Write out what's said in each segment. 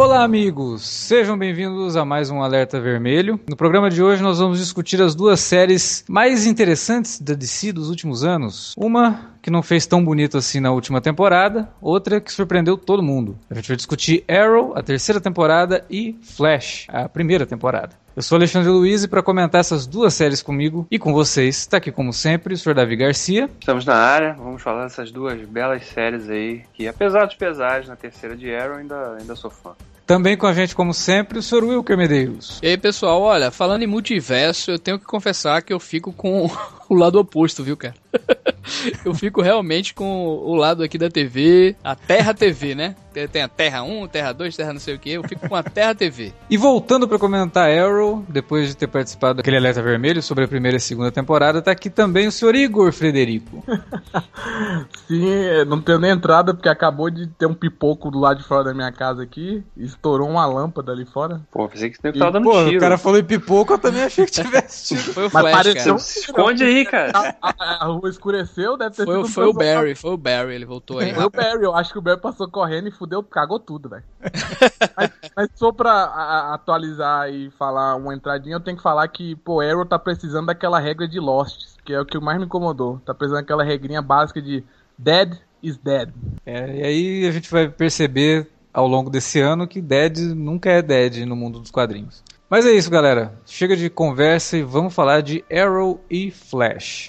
Olá, amigos! Sejam bem-vindos a mais um Alerta Vermelho. No programa de hoje, nós vamos discutir as duas séries mais interessantes da DC dos últimos anos. Uma que não fez tão bonito assim na última temporada, outra que surpreendeu todo mundo. A gente vai discutir Arrow, a terceira temporada, e Flash, a primeira temporada. Eu sou Alexandre Luiz e para comentar essas duas séries comigo e com vocês, está aqui como sempre o Sr. Davi Garcia. Estamos na área, vamos falar dessas duas belas séries aí, que apesar dos pesares na terceira de Arrow, ainda, ainda sou fã. Também com a gente, como sempre, o Sr. Wilker Medeiros. E aí, pessoal, olha, falando em multiverso, eu tenho que confessar que eu fico com o lado oposto, viu, cara? eu fico realmente com o lado aqui da TV, a Terra TV, né? Tem a Terra 1, Terra 2, Terra não sei o que, eu fico com a Terra TV. E voltando para comentar Arrow, depois de ter participado daquele alerta vermelho sobre a primeira e segunda temporada, tá aqui também o senhor Igor Frederico. Sim, não tenho nem entrada porque acabou de ter um pipoco do lado de fora da minha casa aqui, estourou uma lâmpada ali fora. Pô, pensei que você tava dando Pô, tiro. o cara falou em pipoco, eu também achei que tivesse tiro. Foi o Mas Flash, um Esconde aí, cara. A, a- a rua escureceu, deve ter Foi, sido foi o. Barry, foi o Barry, ele voltou aí. Foi o Barry, eu acho que o Barry passou correndo e fudeu, cagou tudo, velho. mas, mas só pra a- atualizar e falar uma entradinha, eu tenho que falar que, pô, Arrow tá precisando daquela regra de Lost, que é o que mais me incomodou. Tá precisando daquela regrinha básica de Dead is Dead. É, e aí a gente vai perceber ao longo desse ano que Dead nunca é Dead no mundo dos quadrinhos. Mas é isso, galera. Chega de conversa e vamos falar de Arrow e Flash.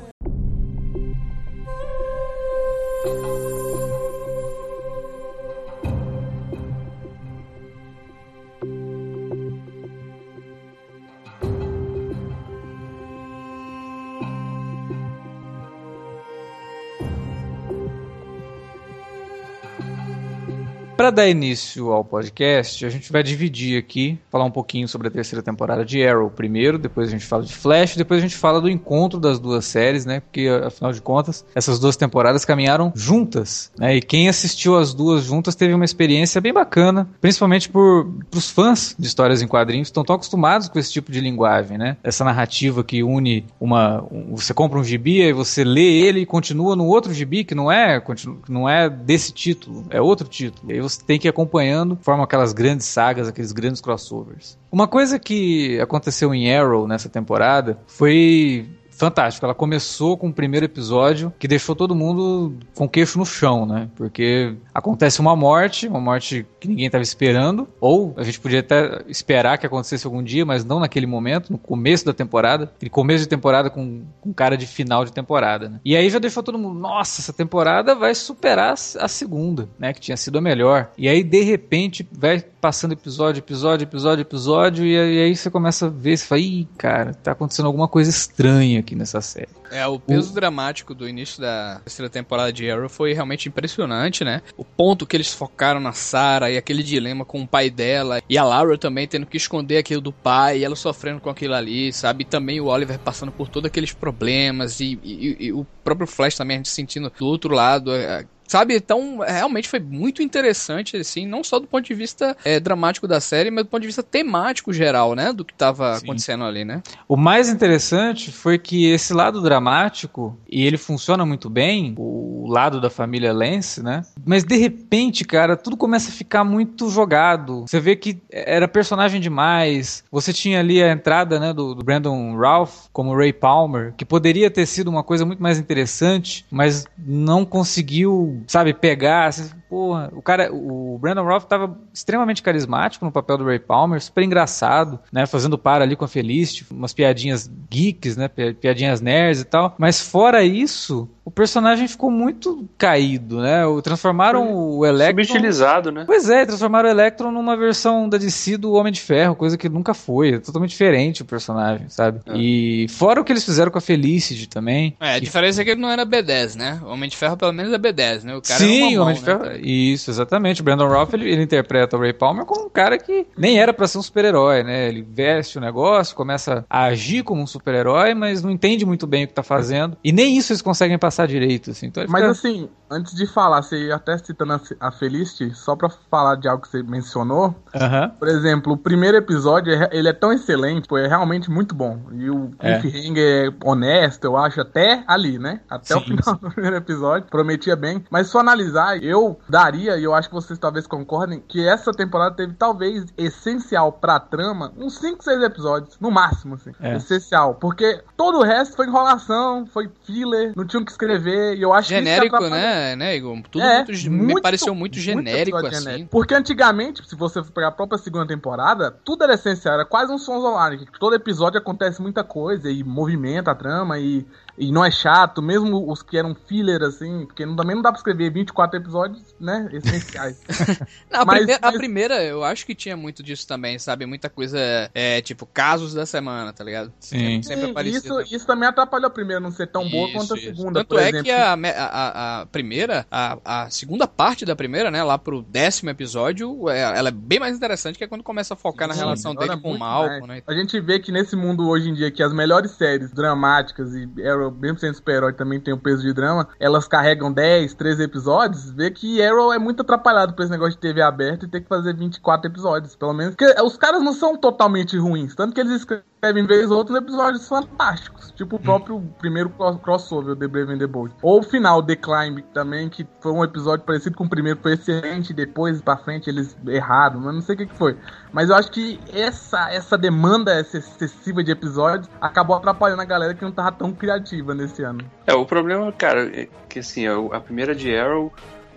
Para dar início ao podcast, a gente vai dividir aqui, falar um pouquinho sobre a terceira temporada de Arrow primeiro, depois a gente fala de Flash, depois a gente fala do encontro das duas séries, né? Porque afinal de contas, essas duas temporadas caminharam juntas, né? E quem assistiu as duas juntas teve uma experiência bem bacana, principalmente por os fãs de histórias em quadrinhos estão tão acostumados com esse tipo de linguagem, né? Essa narrativa que une uma, um- você compra um gibi e você lê ele e continua no outro gibi que não é, continu- que não é desse título, é outro título. E aí você tem que ir acompanhando, formam aquelas grandes sagas, aqueles grandes crossovers. Uma coisa que aconteceu em Arrow nessa temporada foi fantástico. Ela começou com o primeiro episódio que deixou todo mundo com queixo no chão, né? Porque acontece uma morte, uma morte que ninguém estava esperando, ou a gente podia até esperar que acontecesse algum dia, mas não naquele momento, no começo da temporada, aquele começo de temporada com, com cara de final de temporada, né? E aí já deixou todo mundo, nossa, essa temporada vai superar a segunda, né? Que tinha sido a melhor. E aí, de repente, vai passando episódio, episódio, episódio, episódio, e e aí você começa a ver, você fala, ih, cara, tá acontecendo alguma coisa estranha aqui nessa série. É, o peso dramático do início da terceira temporada de Arrow foi realmente impressionante, né? O ponto que eles focaram na Sarah e aquele dilema com o pai dela e a Laura também tendo que esconder aquilo do pai e ela sofrendo com aquilo ali, sabe? E também o Oliver passando por todos aqueles problemas e, e- e o próprio Flash também a gente sentindo do outro lado. é, Sabe, então realmente foi muito interessante, assim, não só do ponto de vista é, dramático da série, mas do ponto de vista temático geral, né? Do que tava Sim. acontecendo ali, né? O mais interessante foi que esse lado dramático, e ele funciona muito bem, o lado da família Lance, né? Mas de repente, cara, tudo começa a ficar muito jogado. Você vê que era personagem demais. Você tinha ali a entrada, né, do, do Brandon Ralph como Ray Palmer, que poderia ter sido uma coisa muito mais interessante, mas não conseguiu, sabe, pegar. Porra, o cara, o Brandon Roth tava extremamente carismático no papel do Ray Palmer, super engraçado, né, fazendo par ali com a Felicity, umas piadinhas geeks, né, piadinhas nerds e tal, mas fora isso, o personagem ficou muito caído, né? Transformaram Foi o Electron. Subutilizado, né? Pois é, transformaram o Electron numa versão da DC do Homem de Ferro, coisa que nunca foi. É totalmente diferente o personagem, sabe? É. E fora o que eles fizeram com a Felicity também. É, a diferença é que ele não era B10, né? O Homem de Ferro, pelo menos, é B10, né? O cara Sim, o Homem de né? Isso, exatamente. O Brandon Roth ele, ele, interpreta o Ray Palmer como um cara que nem era para ser um super-herói, né? Ele veste o negócio, começa a agir como um super-herói, mas não entende muito bem o que tá fazendo. E nem isso eles conseguem passar direito, assim. Então Mas fica... assim, antes de falar, você até citando a Felicity, só pra falar de algo que você mencionou, por exemplo, o primeiro episódio, é ele é tão excelente, pô, é realmente muito bom. E o é. cliffhanger é honesto, eu acho, até ali, né? Até Sim. o final do primeiro episódio, prometia bem. Mas se for analisar, eu daria, e eu acho que vocês talvez concordem, que essa temporada teve talvez essencial pra trama, uns 5, 6 episódios, no máximo, assim. É. Essencial. Porque todo o resto foi enrolação, foi filler, não tinham que escrever, e eu acho genérico, que né, né, Igor? Tudo é, muito, muito, me pareceu muito genérico, muito assim. Genérico. Porque antigamente, se você pegar a própria segunda temporada, tudo era essencial, era quase um sons online. Todo episódio acontece muita coisa, e movimenta a trama, e e não é chato, mesmo os que eram filler, assim, porque não, também não dá pra escrever 24 episódios, né, essenciais. não, a, mas, primeira, mas... a, primeira, eu acho que tinha muito disso também, sabe? Muita coisa, é, tipo, casos da semana, tá ligado? Sim. Sempre aparecia. Isso, também. isso também atrapalhou a primeira não ser tão isso, boa quanto a segunda, Tanto é exemplo. que a, a, a primeira, a, a segunda parte da primeira, né, lá pro décimo episódio, é, ela é bem mais interessante que é quando começa a focar Sim, na relação dele com o Malcolm, né? A gente vê que nesse mundo hoje em dia que as melhores séries dramáticas e Arrow, mesmo sendo super-herói, também tem o peso de drama, elas carregam 10, 13 episódios, vê que Arrow é muito atrapalhado por esse negócio de TV aberta e ter que fazer 24 episódios, pelo menos. Porque os caras não são totalmente ruins, tanto que eles escrevem vez outros episódios fantásticos, tipo o hum. próprio hum. primeiro crossover, The Brave and the Bold. Ou o final, The Climb, também, que foi um episódio parecido com o primeiro, foi excelente, depois pra frente eles erraram, mas não sei o que, que foi. Mas eu acho que essa, essa demanda excessiva de episódios acabou atrapalhando a galera que não tava tão criativa nesse ano. É, o problema, cara, é que assim, a primeira de Arrow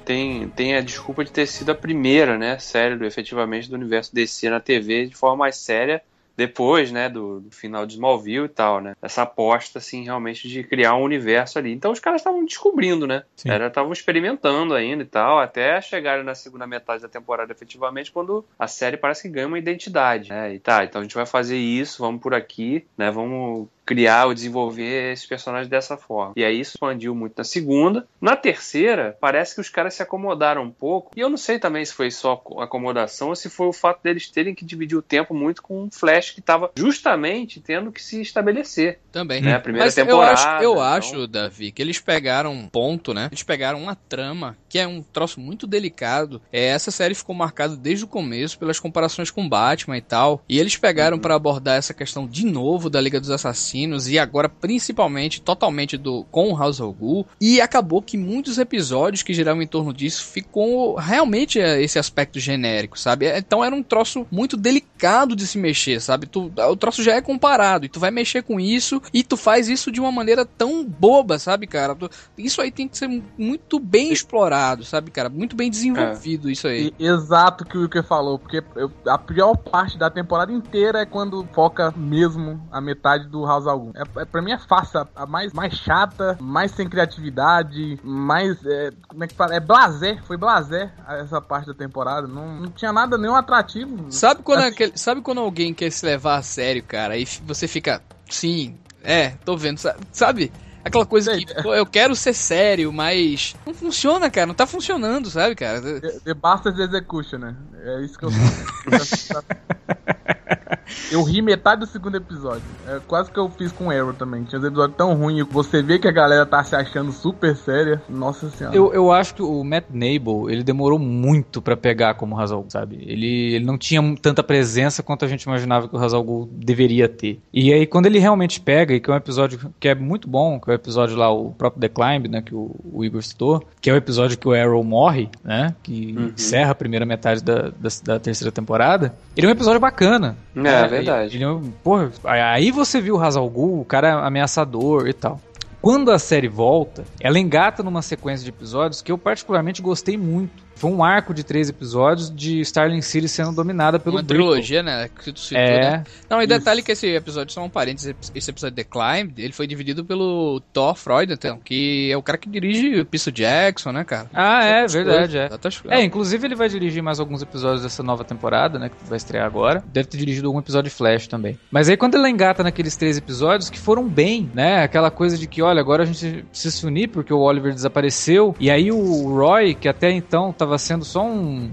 tem, tem a desculpa de ter sido a primeira, né, série do, efetivamente do universo DC na TV de forma mais séria depois, né, do, do, final de Smallville e tal, né? Essa aposta, assim, realmente de criar um universo ali. Então os caras estavam descobrindo, né? Estavam experimentando ainda e tal, até chegarem na segunda metade da temporada efetivamente, quando a série parece que ganha uma identidade, né? E tá, então a gente vai fazer isso, vamos por aqui, né? Vamos criar ou desenvolver esse personagem dessa forma. E aí isso expandiu muito na segunda. Na terceira, parece que os caras se acomodaram um pouco. E eu não sei também se foi só acomodação ou se foi o fato deles terem que dividir o tempo muito com um Flash que estava justamente tendo que se estabelecer. Também. Né? A primeira Mas temporada. Eu acho, eu então... acho, Davi, que eles pegaram um ponto, né? Eles pegaram uma trama que é um troço muito delicado. É, essa série ficou marcada desde o começo pelas comparações com Batman e tal. E eles pegaram uhum. para abordar essa questão de novo da Liga dos Assassinos assassinos e agora principalmente totalmente do com o House of Ghoul e acabou que muitos episódios que giravam em torno disso ficou realmente é, esse aspecto genérico, sabe? Então era um troço muito delicado de se mexer, sabe? Tu, o troço já é comparado e tu vai mexer com isso e tu faz isso de uma maneira tão boba, sabe, cara? Tu, isso aí tem que ser muito bem explorado, sabe, cara? Muito bem desenvolvido é. isso aí. Exato que o que falou, porque eu, a pior parte da temporada inteira é quando foca mesmo a metade do House algum. É, é, pra mim é fácil, a, a mais, mais chata, mais sem criatividade, mais. É, como é que fala? É blazer, foi blazer essa parte da temporada. Não, não tinha nada nenhum atrativo. Sabe quando, assim, aquele, sabe quando alguém quer se levar a sério, cara, e você fica. Sim, é, tô vendo, sabe? Aquela coisa que, pô, eu quero ser sério, mas não funciona, cara. Não tá funcionando, sabe, cara? The, the Bastard Execution, né? É isso que eu Eu ri metade do segundo episódio. É quase que eu fiz com Arrow também. Tinha um episódio tão ruim. Você vê que a galera tá se achando super séria. Nossa senhora. Eu, eu acho que o Matt Nable, ele demorou muito para pegar como Hazal, sabe? Ele, ele não tinha tanta presença quanto a gente imaginava que o Hazal deveria ter. E aí, quando ele realmente pega, e que é um episódio que é muito bom, que é o episódio lá, o próprio The Climb, né? Que o, o Igor citou, que é o episódio que o Arrow morre, né? Que uhum. encerra a primeira metade da, da, da terceira temporada. Ele é um episódio bacana. É, é verdade. Ele, ele, porra, aí você viu o Hazal o cara ameaçador e tal. Quando a série volta, ela engata numa sequência de episódios que eu particularmente gostei muito. Foi um arco de três episódios de Starling City sendo dominada pelo Uma Brickle. trilogia, né? Que tu citou, É. né? Não, e detalhe que esse episódio, só um parênteses, esse episódio The Climb, ele foi dividido pelo Thor Freudenthal, que é o cara que dirige o Piso Jackson, né, cara? Ah, é, Outras verdade, é. outras É, coisas. inclusive ele vai dirigir mais alguns episódios dessa nova temporada, né? Que vai estrear agora. Deve ter dirigido algum episódio de Flash também. Mas aí quando ele engata naqueles três episódios que foram bem, né? Aquela coisa de que, olha, agora a gente precisa se unir porque o Oliver desapareceu. E aí o Roy, que até então tava sendo só um.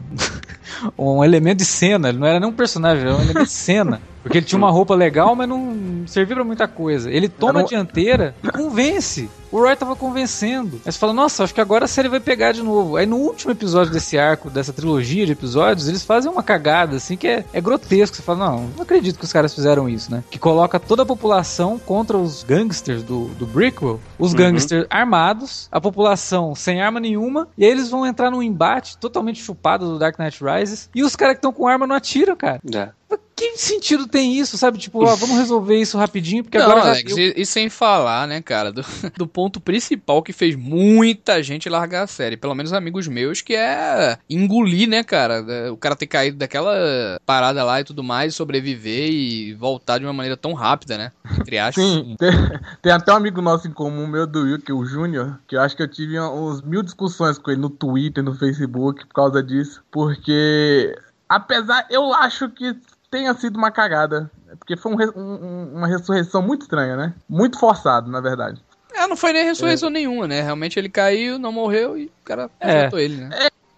um elemento de cena, ele não era nem um personagem, era um elemento de cena. Porque ele tinha uma roupa legal, mas não servia pra muita coisa. Ele toma Era a dianteira e convence. O Roy tava convencendo. Aí você fala, nossa, acho que agora a série vai pegar de novo. Aí no último episódio desse arco, dessa trilogia de episódios, eles fazem uma cagada, assim, que é, é grotesco. Você fala, não, não acredito que os caras fizeram isso, né? Que coloca toda a população contra os gangsters do, do Brickell, os Uhum. gangsters armados, a população sem arma nenhuma, e aí eles vão entrar num embate totalmente chupado do Dark Knight Rises, e os caras que estão com arma não atiram, cara. É. Que sentido tem isso, sabe? Tipo, ó, vamos resolver isso rapidinho, porque Não, agora já Alex, deu. e, e sem falar, né, cara, do, do ponto principal que fez muita gente largar a série, pelo menos amigos meus, que é engolir, né, cara? O cara ter caído daquela parada lá e tudo mais, sobreviver e voltar de uma maneira tão rápida, né? Entre aspas. Sim, tem, tem até um amigo nosso em comum, meu do Will, que é o Júnior, que eu acho que eu tive uns mil discussões com ele no Twitter, no Facebook, por causa disso. Porque, apesar, eu acho que tenha sido uma cagada. Porque foi um um- um- uma ressurreição muito estranha, né? Muito forçado, na verdade. É, não foi nem ressurreição nenhuma, né? Realmente ele caiu, não morreu e o cara É. resgatou ele, né?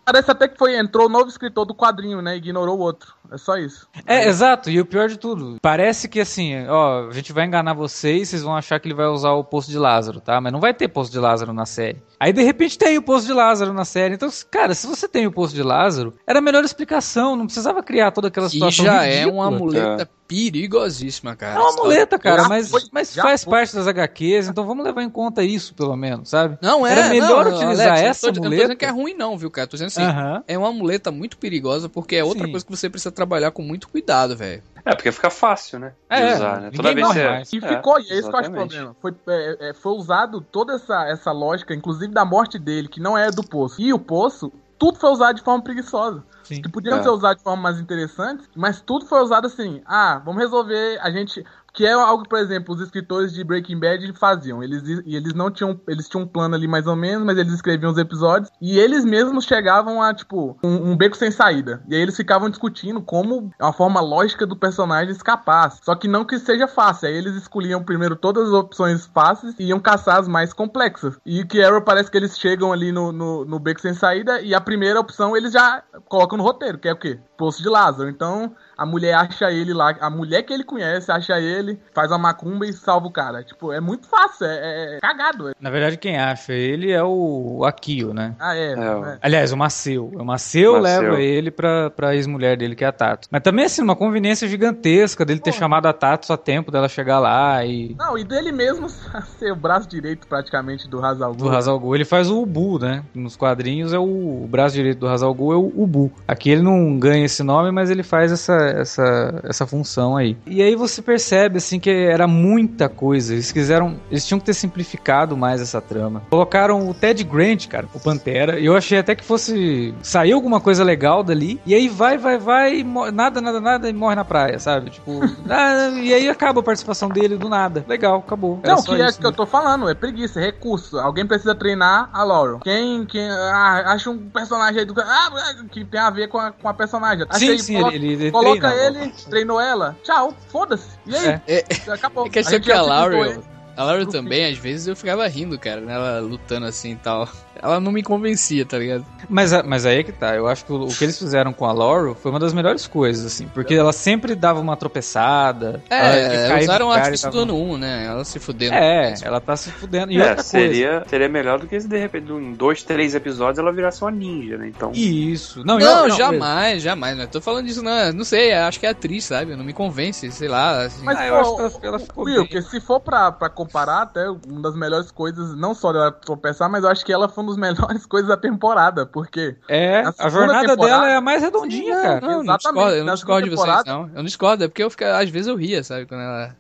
Parece até que foi, entrou o novo escritor do quadrinho, né? Ignorou o outro. É só isso. É, exato, e o pior de tudo, parece que assim, ó, a gente vai enganar vocês, vocês vão achar que ele vai usar o poço de Lázaro, tá? Mas não vai ter poço de Lázaro na série. Aí de repente tem o poço de Lázaro na série. Então, cara, se você tem o poço de Lázaro, era a melhor explicação, não precisava criar toda aquela E situação já é ridícula. uma muleta perigosíssima, cara. É uma muleta, cara, Já mas, foi, mas faz foi. parte das HQs, então vamos levar em conta isso, pelo menos, sabe? Não, é. Era melhor não, utilizar Alex, eu essa não tô, Eu não tô muleta. dizendo que é ruim, não, viu, cara? Tô dizendo assim. Aham. É uma muleta muito perigosa porque é outra Sim. coisa que você precisa trabalhar com muito cuidado, velho. É, porque fica fácil, né? De É, usar, né? Toda vez mais. E é, ficou, e é isso que eu acho o exatamente. problema. Foi, é, é, foi usado toda essa, essa lógica, inclusive da morte dele, que não é do poço. E o poço, tudo foi usado de forma preguiçosa. Sim. Que podiam É. ser usados de forma mais interessante, mas tudo foi usado assim. Ah, vamos resolver a gente. Que é algo, por exemplo, os escritores de Breaking Bad faziam. Eles, eles não tinham. Eles tinham um plano ali mais ou menos, mas eles escreviam os episódios. E eles mesmos chegavam a, tipo, um, um beco sem saída. E aí eles ficavam discutindo como uma forma lógica do personagem escapar. Só que não que seja fácil. Aí eles escolhiam primeiro todas as opções fáceis e iam caçar as mais complexas. E que Arrow parece que eles chegam ali no, no, no beco sem saída e a primeira opção eles já colocam no roteiro, que é o quê? Poço de Lázaro. Então a mulher acha ele lá, a mulher que ele conhece acha ele, faz a macumba e salva o cara. Tipo, é muito fácil, é, é cagado. é. Na verdade, quem acha ele é o, Akio, né? Ah, é. É, é. Aliás, o Maceu. O Maceu Maceu. leva ele pra, pra ex-mulher dele, que é a Tato. Mas também, assim, uma conveniência gigantesca dele ter Porra. chamado a Tato a tempo dela chegar lá e. Não, e dele mesmo ser o braço direito praticamente do Hazal Do Hazal Ghul. Ele faz o Ubu, né? Nos quadrinhos é o, o braço direito do Hazal Ghul é o Ubu. Aqui ele não ganha esse nome, mas ele faz essa, essa, essa função aí. E aí você percebe, assim, que era muita coisa. Eles quiseram... Eles tinham que ter simplificado mais essa trama. Colocaram o Ted Grant, cara, o Pantera. E eu achei até que fosse... Sair alguma coisa legal dali. E aí vai, vai, vai, e nada, nada, nada, e morre na praia, sabe? Tipo... ah, e aí acaba a participação dele do nada. Legal, acabou. Era Não, que é isso, que eu né? tô falando, é preguiça, é recurso. Alguém precisa treinar a Laurel. Quem, quem ah, acha um personagem aí do ah, que tem a ver com a, com a personagem. Sim, Achei, sim, coloca, ele, ele coloca treina. ele, treinou ela, tchau, foda-se. E aí? É. Acabou. É que que a Laurel, a Laurel pro também, às vezes eu ficava rindo, cara, nela lutando assim e tal. Ela não me convencia, tá ligado? Mas, mas aí é que tá. Eu acho que o, o que eles fizeram com a Laurel foi uma das melhores coisas, assim. Porque ela sempre dava uma tropeçada. ela É, no usaram o artifício do ano 1, né? Ela se fudendo. É, ela tá se fudendo. E É, outra coisa. seria, seria melhor do que se de repente em dois, três episódios ela virasse uma ninja, né? Então. Isso. Não, Não, eu- jamais, jamais. Não tô falando disso, não. Não sei, acho que é atriz, sabe? Não me convence, sei lá. Assim. Mas, Ah, eu acho que ela- ela ficou Will, bem. se for pra, pra comparar, até uma das melhores coisas, não só dela tropeçar, mas eu acho que ela foi uma das melhores coisas da temporada, porque É, a jornada dela é a mais redondinha, Não, cara. não, não Exatamente, discordo, eu não discordo de vocês, não. Eu não discordo, é porque eu fica, às vezes eu ria, sabe? Quando ela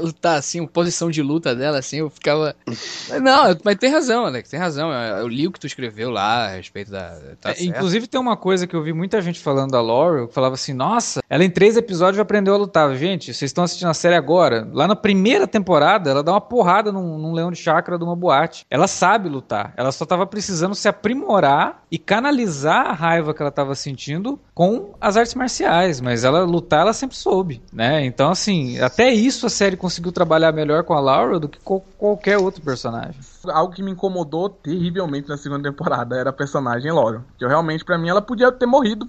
lutar assim, a posição de luta dela, assim, eu ficava. Não, mas tem razão, Alex, tem razão. Eu li o que tu escreveu lá a respeito da. Tá é, inclusive, tem uma coisa que eu vi muita gente falando da Laurel, que falava assim: nossa, ela em três episódios aprendeu a lutar. Gente, vocês estão assistindo a série agora. Lá na primeira temporada, ela dá uma porrada num, num leão de chakra de uma boate. Ela sabe lutar. Ela só tava precisando se aprimorar e canalizar a raiva que ela tava sentindo com as artes marciais. Mas ela lutar, ela sempre soube, né? Então, assim, até isso a série conseguiu trabalhar melhor com a Laura do que com qualquer outro personagem. Algo que me incomodou terrivelmente na segunda temporada era a personagem Laura. Que eu realmente, para mim, ela podia ter morrido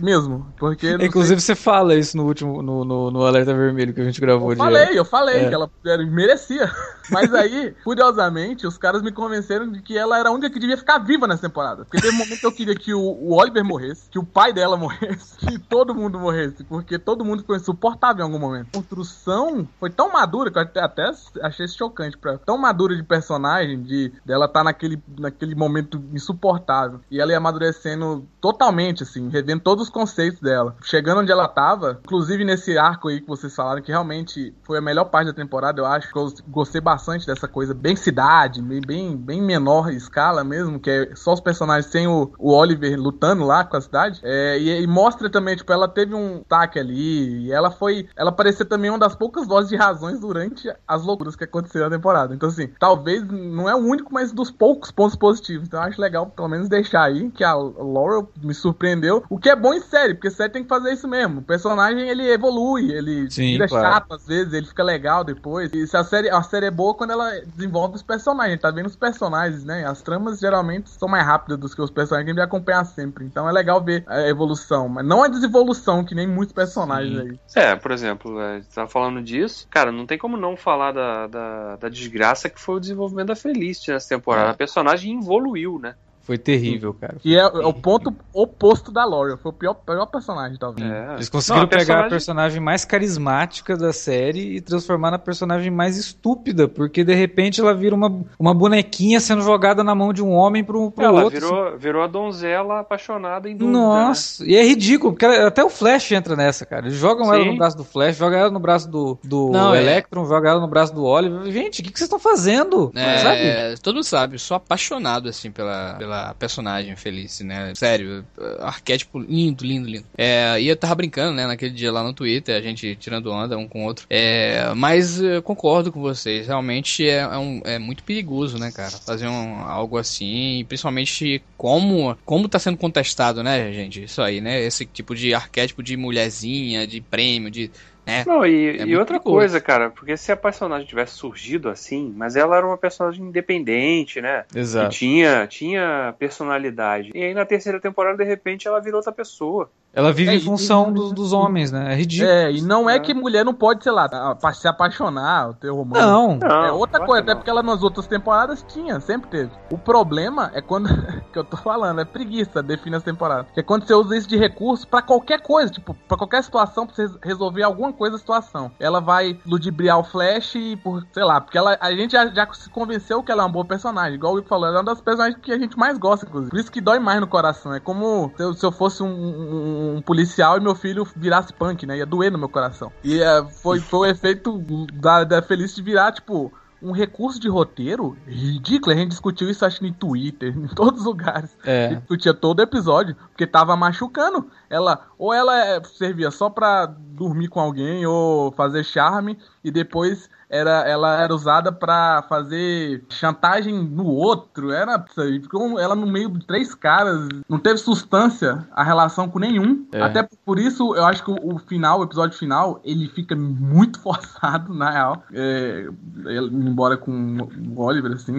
mesmo. Porque. Inclusive, sei... você fala isso no último, no, no, no, Alerta Vermelho que a gente gravou. Eu falei, eu falei é. que ela merecia. Mas aí, curiosamente, os caras me convenceram de que ela era a única que devia ficar viva nessa temporada. Porque teve um momento que eu queria que o, o Oliver morresse, que o pai dela morresse, que todo mundo morresse. Porque todo mundo ficou insuportável em algum momento. A construção foi tão madura que eu até, até achei chocante. Pra, tão madura de personagem, de dela estar tá naquele, naquele momento insuportável. E ela ia amadurecendo totalmente, assim, revendo todos os conceitos dela. Chegando onde ela tava, inclusive nesse arco aí que vocês falaram, que realmente foi a melhor parte da temporada, eu acho que eu gostei bastante dessa coisa bem cidade, bem, bem, bem menor escala mesmo, que é só os personagens sem o, o Oliver lutando lá com a cidade. É, e, e, mostra também, tipo, ela teve um taque ali, e ela foi. Ela parecia também uma das poucas vozes de razões durante as loucuras que aconteceram na temporada. Então, assim, talvez não é o único, mas dos poucos pontos positivos. Então, eu acho legal, pelo menos, deixar aí que a Laurel me surpreendeu. O que é bom em série, porque série tem que fazer isso mesmo. O personagem ele evolui, ele Sim, vira claro. chato às vezes, ele fica legal depois. E se a série, a série é boa quando ela desenvolve os personagens, tá vendo os personagens, né? As tramas geralmente são mais rápidas do que os personagens que a gente vai acompanhar sempre. Então é legal ver a evolução, mas não a desevolução, que nem muitos personagens Sim. aí. É, por exemplo, é, você tá falando disso, cara, não tem como não falar da, da, da desgraça que foi o desenvolvimento da Felicity nessa temporada. É. A personagem evoluiu, né? Foi terrível, cara. Que é, é, o ponto oposto da Lore. Foi o pior, pior personagem, talvez. É. Eles conseguiram Não, a pegar personagem... a personagem mais carismática da série e transformar na personagem mais estúpida, porque de repente ela vira uma, uma bonequinha sendo jogada na mão de um homem pro, pro ela outro. Ela virou, virou a donzela apaixonada em dúvida. Nossa, né? e é ridículo, porque ela, até o Flash entra nessa, cara. Eles jogam Sim. ela no braço do Flash, jogam ela no braço do, do Não, é. Electron, é... jogam ela no braço do Oliver. Gente, o que, que vocês estão fazendo? É, sabe? Todo mundo sabe, eu sou apaixonado, assim, pela, pela personagem Felice, né? Sério, arquétipo lindo, lindo, lindo. É, e eu tava brincando, né, naquele dia lá no Twitter, a gente tirando onda um com o outro. É, mas concordo com vocês, realmente é, é, um, é muito perigoso, né, cara? Fazer um, algo assim, principalmente como, como tá sendo contestado, né, gente? Isso aí, né? Esse tipo de arquétipo de mulherzinha, de prêmio, de é, Não, e, é e outra perigoso. coisa, cara, porque se a personagem tivesse surgido assim, mas ela era uma personagem independente, né? Exato. E tinha, tinha personalidade. E aí na terceira temporada, de repente, ela virou outra pessoa. Ela vive é, em função e, dos, dos, homens, né? É ridículo. É, e não é, é, que mulher não pode, sei lá, se apaixonar, ter romance. Não. não é outra coisa, até porque ela nas outras temporadas tinha, sempre teve. O problema é quando, que eu tô falando, é preguiça, define as temporadas. Que é quando você usa isso de recurso para qualquer coisa, tipo, para qualquer situação, pra você resolver alguma coisa da situação. Ela vai ludibriar o Flash e, por, sei lá, porque ela, a gente já, já se convenceu que ela é uma boa personagem. Igual o Will falou, ela é uma das personagens que a gente mais gosta, inclusive. Por isso que dói mais no coração. É como se eu, se eu fosse um, um, um, policial e meu filho virasse punk, né? Ia doer no meu coração. E uh, foi, foi o efeito da, da Feliz de virar, tipo um recurso de roteiro ridículo. A gente discutiu isso, acho, no Twitter, em todos os lugares. É. Discutia todo episódio, porque tava machucando. Ela, ou ela é, servia só pra dormir com alguém, ou fazer charme, e depois era, ela era usada para fazer chantagem no outro. Era, ficou ela no meio de três caras. Não teve substância a relação com nenhum. É. Até por isso, eu acho que o, final, o episódio final, ele fica muito forçado, na real. É, ele, embora com o Oliver, assim,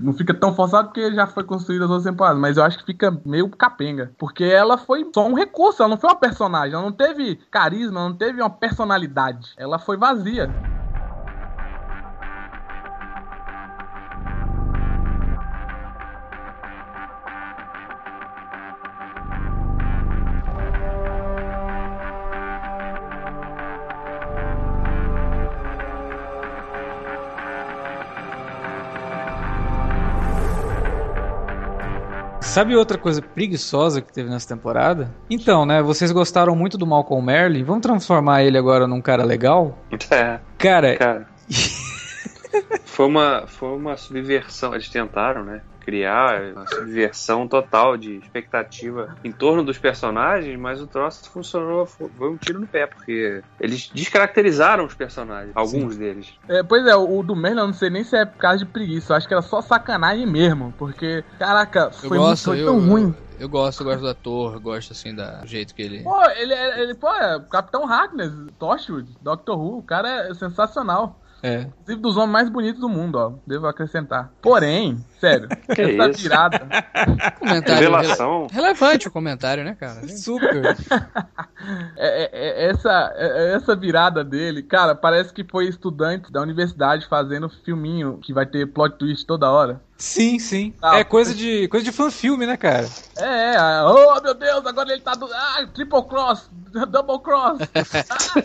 não fica tão forçado porque já foi construído as outras temporadas. Mas eu acho que fica meio capenga. Porque ela foi só um recurso, ela não foi uma personagem. Ela não teve carisma, ela não teve uma personalidade. Ela foi vazia. Sabe outra coisa preguiçosa que teve nessa temporada? Então, né, vocês gostaram muito do Malcolm Merlin, vamos transformar ele agora num cara legal? É, Cara, cara. foi, uma, foi uma subversão. Eles tentaram, né? Criar uma subversão total de expectativa em torno dos personagens, mas o troço funcionou, foi um tiro no pé, porque eles descaracterizaram os personagens, alguns deles. É, pois é, o do Merlin eu não sei nem se é por causa de preguiça, eu acho que era só sacanagem mesmo, porque, caraca, Eu foi, gosto, muito, foi eu, tão ruim. Eu, eu gosto, eu gosto do ator, gosto assim da- do jeito que ele. Pô, ele, é- ele pô, é Capitão Harkness, Torchwood, Doctor Who, o cara é sensacional. é. Inclusive dos homens mais bonitos do mundo, ó. Devo acrescentar. Porém, sério, Que essa isso? virada. Comentário Revelação. rele- relevante o comentário, né, cara? Super. é- é- é- essa, é- essa virada dele, cara, parece que foi estudante da universidade fazendo filminho que vai ter plot twist toda hora. Sim, sim. Ah, é coisa de, coisa de fanfilme, né, cara? É, é, oh meu Deus, agora ele tá do. Ah, triple cross, double cross.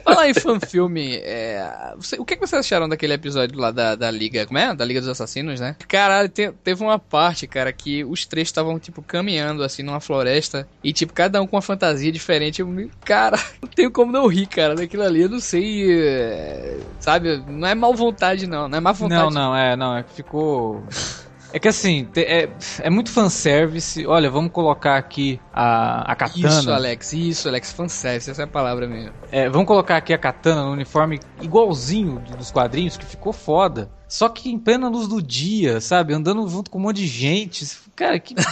Falar em fanfilme, é, você- o que, que vocês acharam daquele episódio lá da, da Liga, como é? Da Liga dos Assassinos, né? Caralho, te- teve uma parte, cara, que os três estavam, tipo, caminhando, assim, numa floresta, e, tipo, cada um com uma fantasia diferente. Eu, me- cara, não tenho como não rir, cara, daquilo ali. Eu não sei, é, sabe? Não é mal vontade, não. Não é má vontade. Não, não, é, não, é que ficou. É que assim, é, é muito fanservice. Olha, vamos colocar aqui a, a katana. Isso, Alex, isso, Alex, fanservice, essa é a palavra mesmo. É, vamos colocar aqui a katana no uniforme igualzinho do- dos quadrinhos, que ficou foda. Só que em plena luz do dia, sabe? Andando junto com um monte de gente. Cara, que.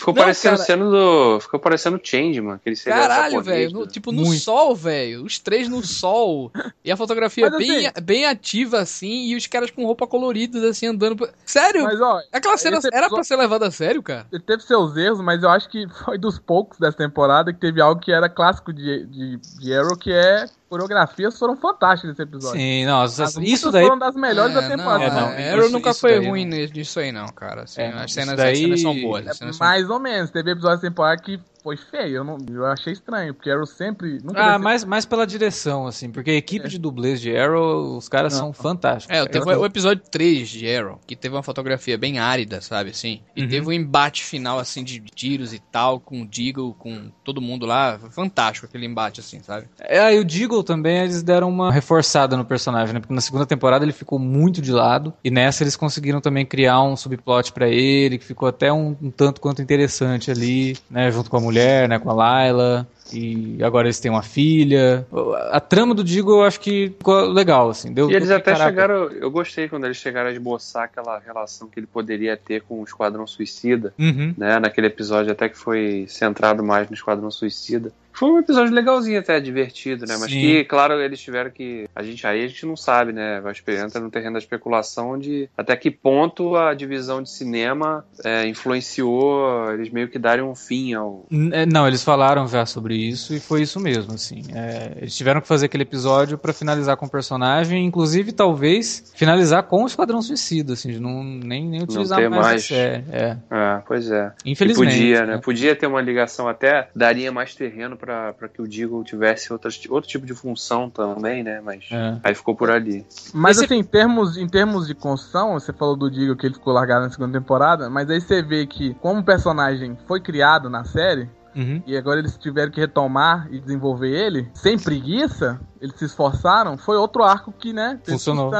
Ficou Não, parecendo cara. sendo do. Ficou parecendo Changeman, aquele seriado Caralho, velho. no-? Tipo, no Muito. sol, velho. Os três no sol. E a fotografia bem, assim- bem ativa, assim. E os caras com roupa coloridas, assim, andando. Sério? Mas ó, Aquela cena era pra ser levada a sério, cara? ele teve seus erros, mas eu acho que foi dos poucos dessa temporada que teve algo que era clássico de, de, de Arrow, que é coreografias foram fantásticas nesse episódio. Sim, não, As isso daí. foram das melhores da É, temporada. É, não, é, Arrow isso- nunca isso foi daí ruim não. nisso aí, não, cara. Assim, É, não, as, cenas, daí- as cenas são boas. As cenas são Mais ou menos. Teve episódios da temporada que foi feio. Eu, não, eu achei estranho, porque Arrow sempre. Nunca Ah, mais, mais pela direção, assim, porque a equipe de dublês de Arrow, os caras são fantásticos. É, teve o episódio 3 de Arrow, que teve uma fotografia bem árida, sabe, assim. E Uhum. teve um embate final, assim, de tiros e tal, com o Deagle, com todo mundo lá. Foi fantástico aquele embate, assim, sabe? É, e o Deagle também, eles deram uma reforçada no personagem, né? Porque na segunda temporada ele ficou muito de lado, e nessa eles conseguiram também criar um subplot pra ele, que ficou até um, um tanto quanto interessante ali, né? Junto com a mulher, né? Com a Layla. E agora eles têm uma filha. A trama do Deagle eu acho que ficou legal, assim. Deu, E eles até caraca. chegaram. Eu gostei quando eles chegaram a esboçar aquela relação que ele poderia ter com o Esquadrão Suicida, Uhum. né? Naquele episódio até que foi centrado mais no Esquadrão Suicida. Foi um episódio legalzinho até, divertido, né? Mas Sim. que, claro, eles tiveram que. A gente aí a gente não sabe, né? Vai entra no terreno da especulação de até que ponto a divisão de cinema é, influenciou eles meio que darem um fim ao. É, Não, eles falaram já sobre isso e foi isso mesmo, assim. É, eles tiveram que fazer aquele episódio pra finalizar com o personagem, inclusive talvez finalizar com o Esquadrão Suicida, assim, de não nem, nem utilizar ter mais, a mais. série. É, É, pois é. E infelizmente. podia, né? Podia ter uma ligação até, daria mais terreno pra pra que o Deagle tivesse outras, outro tipo de função também, né? Mas É. aí ficou por ali. Mas Esse- assim, em termos, em termos de construção, você falou do Digo que ele ficou largado na segunda temporada, mas aí você vê que como o personagem foi criado na série, Uhum. e agora eles tiveram que retomar e desenvolver ele, sem preguiça, eles se esforçaram, foi outro arco que, né, Funcionou.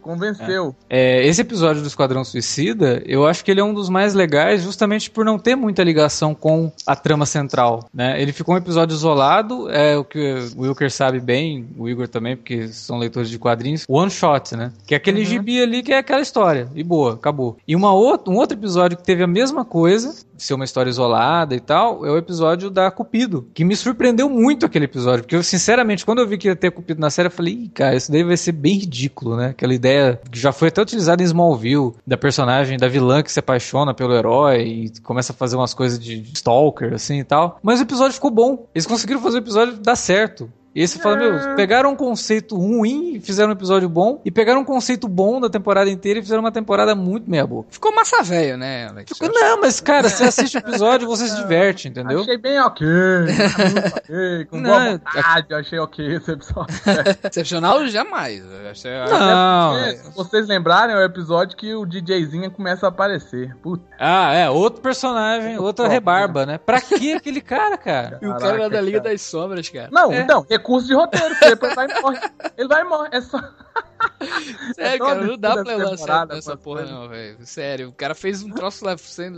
convenceu. É, esse episódio do Esquadrão Suicida, eu acho que ele é um dos mais legais, justamente por não ter muita ligação com a trama central, né? Ele ficou um episódio isolado, é o que o Wilker sabe bem, o Igor também, porque são leitores de quadrinhos, one shot, né? Que é aquele Uhum. gibi ali que é aquela história, e boa, acabou. E uma outra, um outro episódio que teve a mesma coisa, ser uma história isolada e tal, é o episódio da Cupido, que me surpreendeu muito aquele episódio, porque eu, sinceramente, quando eu vi que ia ter Cupido na série, eu falei, Ih, cara, isso daí vai ser bem ridículo, né? Aquela ideia que já foi até utilizada em Smallville, da personagem, da vilã que se apaixona pelo herói e começa a fazer umas coisas de stalker, assim e tal. Mas o episódio ficou bom. Eles conseguiram fazer o episódio dar certo. E aí você fala, meu, pegaram um conceito ruim e fizeram um episódio bom, e pegaram um conceito bom da temporada inteira e fizeram uma temporada muito meia boca. Ficou massa velho, né, Alex? Ficou, não, mas cara, você assiste o episódio você se diverte, entendeu? Achei bem ok. muito ok, com Não, boa vontade, eu achei ok esse episódio. Excepcional jamais. Achei- Não, É, se vocês lembrarem, é o episódio que o DJzinho começa a aparecer. Puta, Ah, é, outro personagem, outra rebarba, né? Pra que aquele cara, cara? E o cara Caraca, era da Liga cara. das Sombras, cara. Não, É. então, recurso de roteiro, porque depois vai e morre. Ele vai e morre. É só. Sério, tão cara, não dá pra levar essa sério porra, não, velho. Sério, o cara fez um troço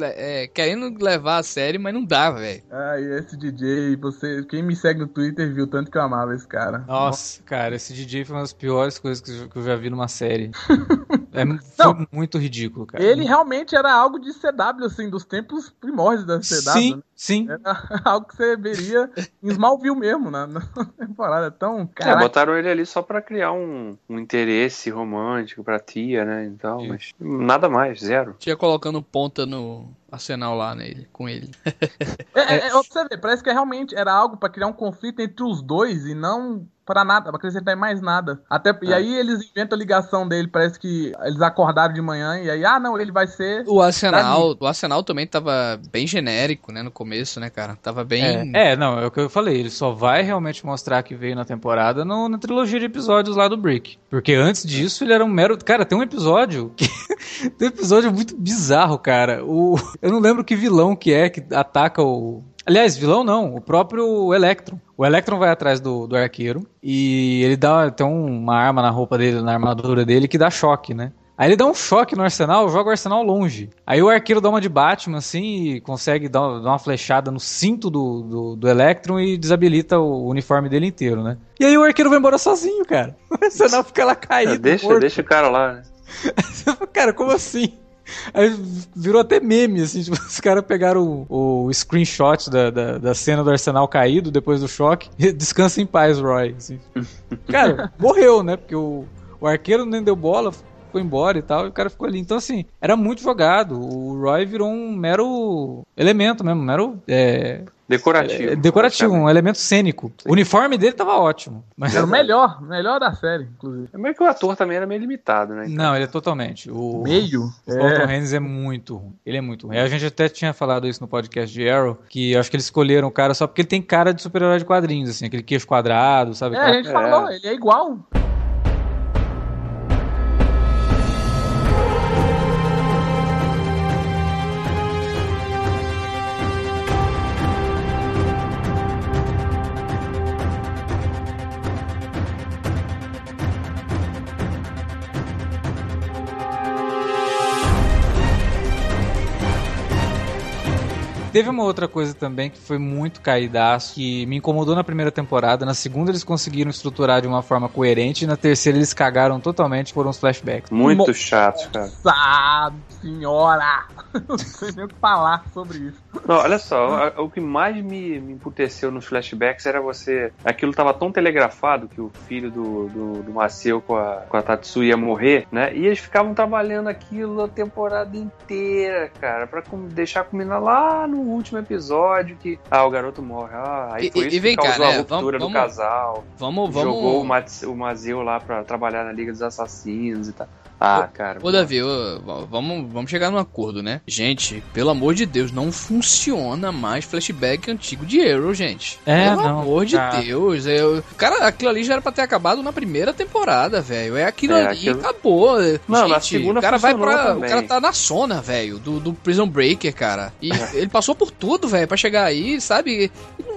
é, querendo levar a sério, mas não dá, velho. Ai, esse DJ, você. Quem me segue no Twitter viu tanto que eu amava esse cara. Nossa, cara, esse DJ foi uma das piores coisas que eu- que eu já vi numa série. É, foi Não. muito ridículo, cara. Ele realmente era algo de CW, assim, dos tempos primórdios da CW. Sim, né? Sim. Era algo que você veria em Smallville mesmo, na, na temporada. Tão. É, Caraca, botaram ele ali só pra criar um, um interesse romântico pra tia, né? Então, Sim. mas nada mais, zero. Tinha colocando ponta no arsenal lá nele, com ele. É, é, é, pra você ver, parece que realmente era algo pra criar um conflito entre os dois e não pra nada, pra acrescentar em mais nada. Até, E É. aí eles inventam a ligação dele, parece que eles acordaram de manhã e aí, ah, não, ele vai ser. O Arsenal, o Arsenal também tava bem genérico, né, no começo, né, cara? Tava bem... É, é, não, é o que eu falei. Ele só vai realmente mostrar que veio na temporada no- na trilogia de episódios lá do Brick. Porque antes disso ele era um mero. Cara, tem um episódio que. tem um episódio muito bizarro, cara. O... Eu não lembro que vilão que é que ataca o. Aliás, vilão não, o próprio Electron. O Electron vai atrás do, do arqueiro e ele dá tem uma arma na roupa dele, na armadura dele, que dá choque, né? Aí ele dá um choque no arsenal, joga o arsenal longe. Aí o arqueiro dá uma de Batman, assim, e consegue dar, uma flechada no cinto do, do, do Electron e desabilita o uniforme dele inteiro, né? E aí o arqueiro vai embora sozinho, cara. O arsenal fica lá caído. É, deixa, morto. deixa o cara lá, né? Cara, como assim? Aí virou até meme, assim, tipo, os caras pegaram o, o screenshot da, da, da cena do Arsenal caído depois do choque. Descansa em paz, Roy. assim. Cara, morreu, né? Porque o, o arqueiro nem deu bola, foi embora e tal, e o cara ficou ali. Então, assim, era muito jogado. O Roy virou um mero elemento mesmo, um mero é, Decorativo. é, decorativo, um elemento cênico. O uniforme dele tava ótimo. Mas Era o melhor, melhor da série, inclusive. É meio que o ator também era meio limitado, né? Então, Não, ele é totalmente. O, Meio? O Dalton É. Haynes é muito ruim. Ele é muito ruim. A gente até tinha falado isso no podcast de Arrow, que eu acho que eles escolheram o cara só porque ele tem cara de super-herói de quadrinhos, assim, aquele queixo quadrado, sabe? É, a gente falou, ele é igual. Teve uma outra coisa também que foi muito caidaço, que me incomodou na primeira temporada. Na segunda eles conseguiram estruturar de uma forma coerente, e na terceira eles cagaram totalmente, foram os flashbacks. Muito Mo- chatos, cara. Nossa senhora! Não sei nem o que falar sobre isso. Não, olha só, o que mais me, me emputeceu nos flashbacks era você. Aquilo tava tão telegrafado que o filho do, do, do Maceu com a, com a Tatsu ia morrer, né? E eles ficavam trabalhando aquilo a temporada inteira, cara, pra com- deixar combinar lá no último episódio que. Ah, o garoto morre. Ah, aí foi e- isso e vem que cá, causou né? a ruptura Vamos- do casal. Vamos, vamos... Jogou o, Mats, o Mazeu lá pra trabalhar na Liga dos Assassinos e tal. Ah, cara. Ô, Davi, ô, vamos, vamos chegar num acordo, né? Gente, pelo amor de Deus, não funciona mais flashback antigo de Arrow, gente. É, pelo não, amor de. Deus. Eu, cara, aquilo ali já era pra ter acabado na primeira temporada, velho. É aquilo É, ali aquilo- acabou. Não, gente, na segunda o cara vai pra. também. O cara tá na zona, velho, do, do Prison Breaker, cara. E ele passou por tudo, velho, pra chegar aí, sabe?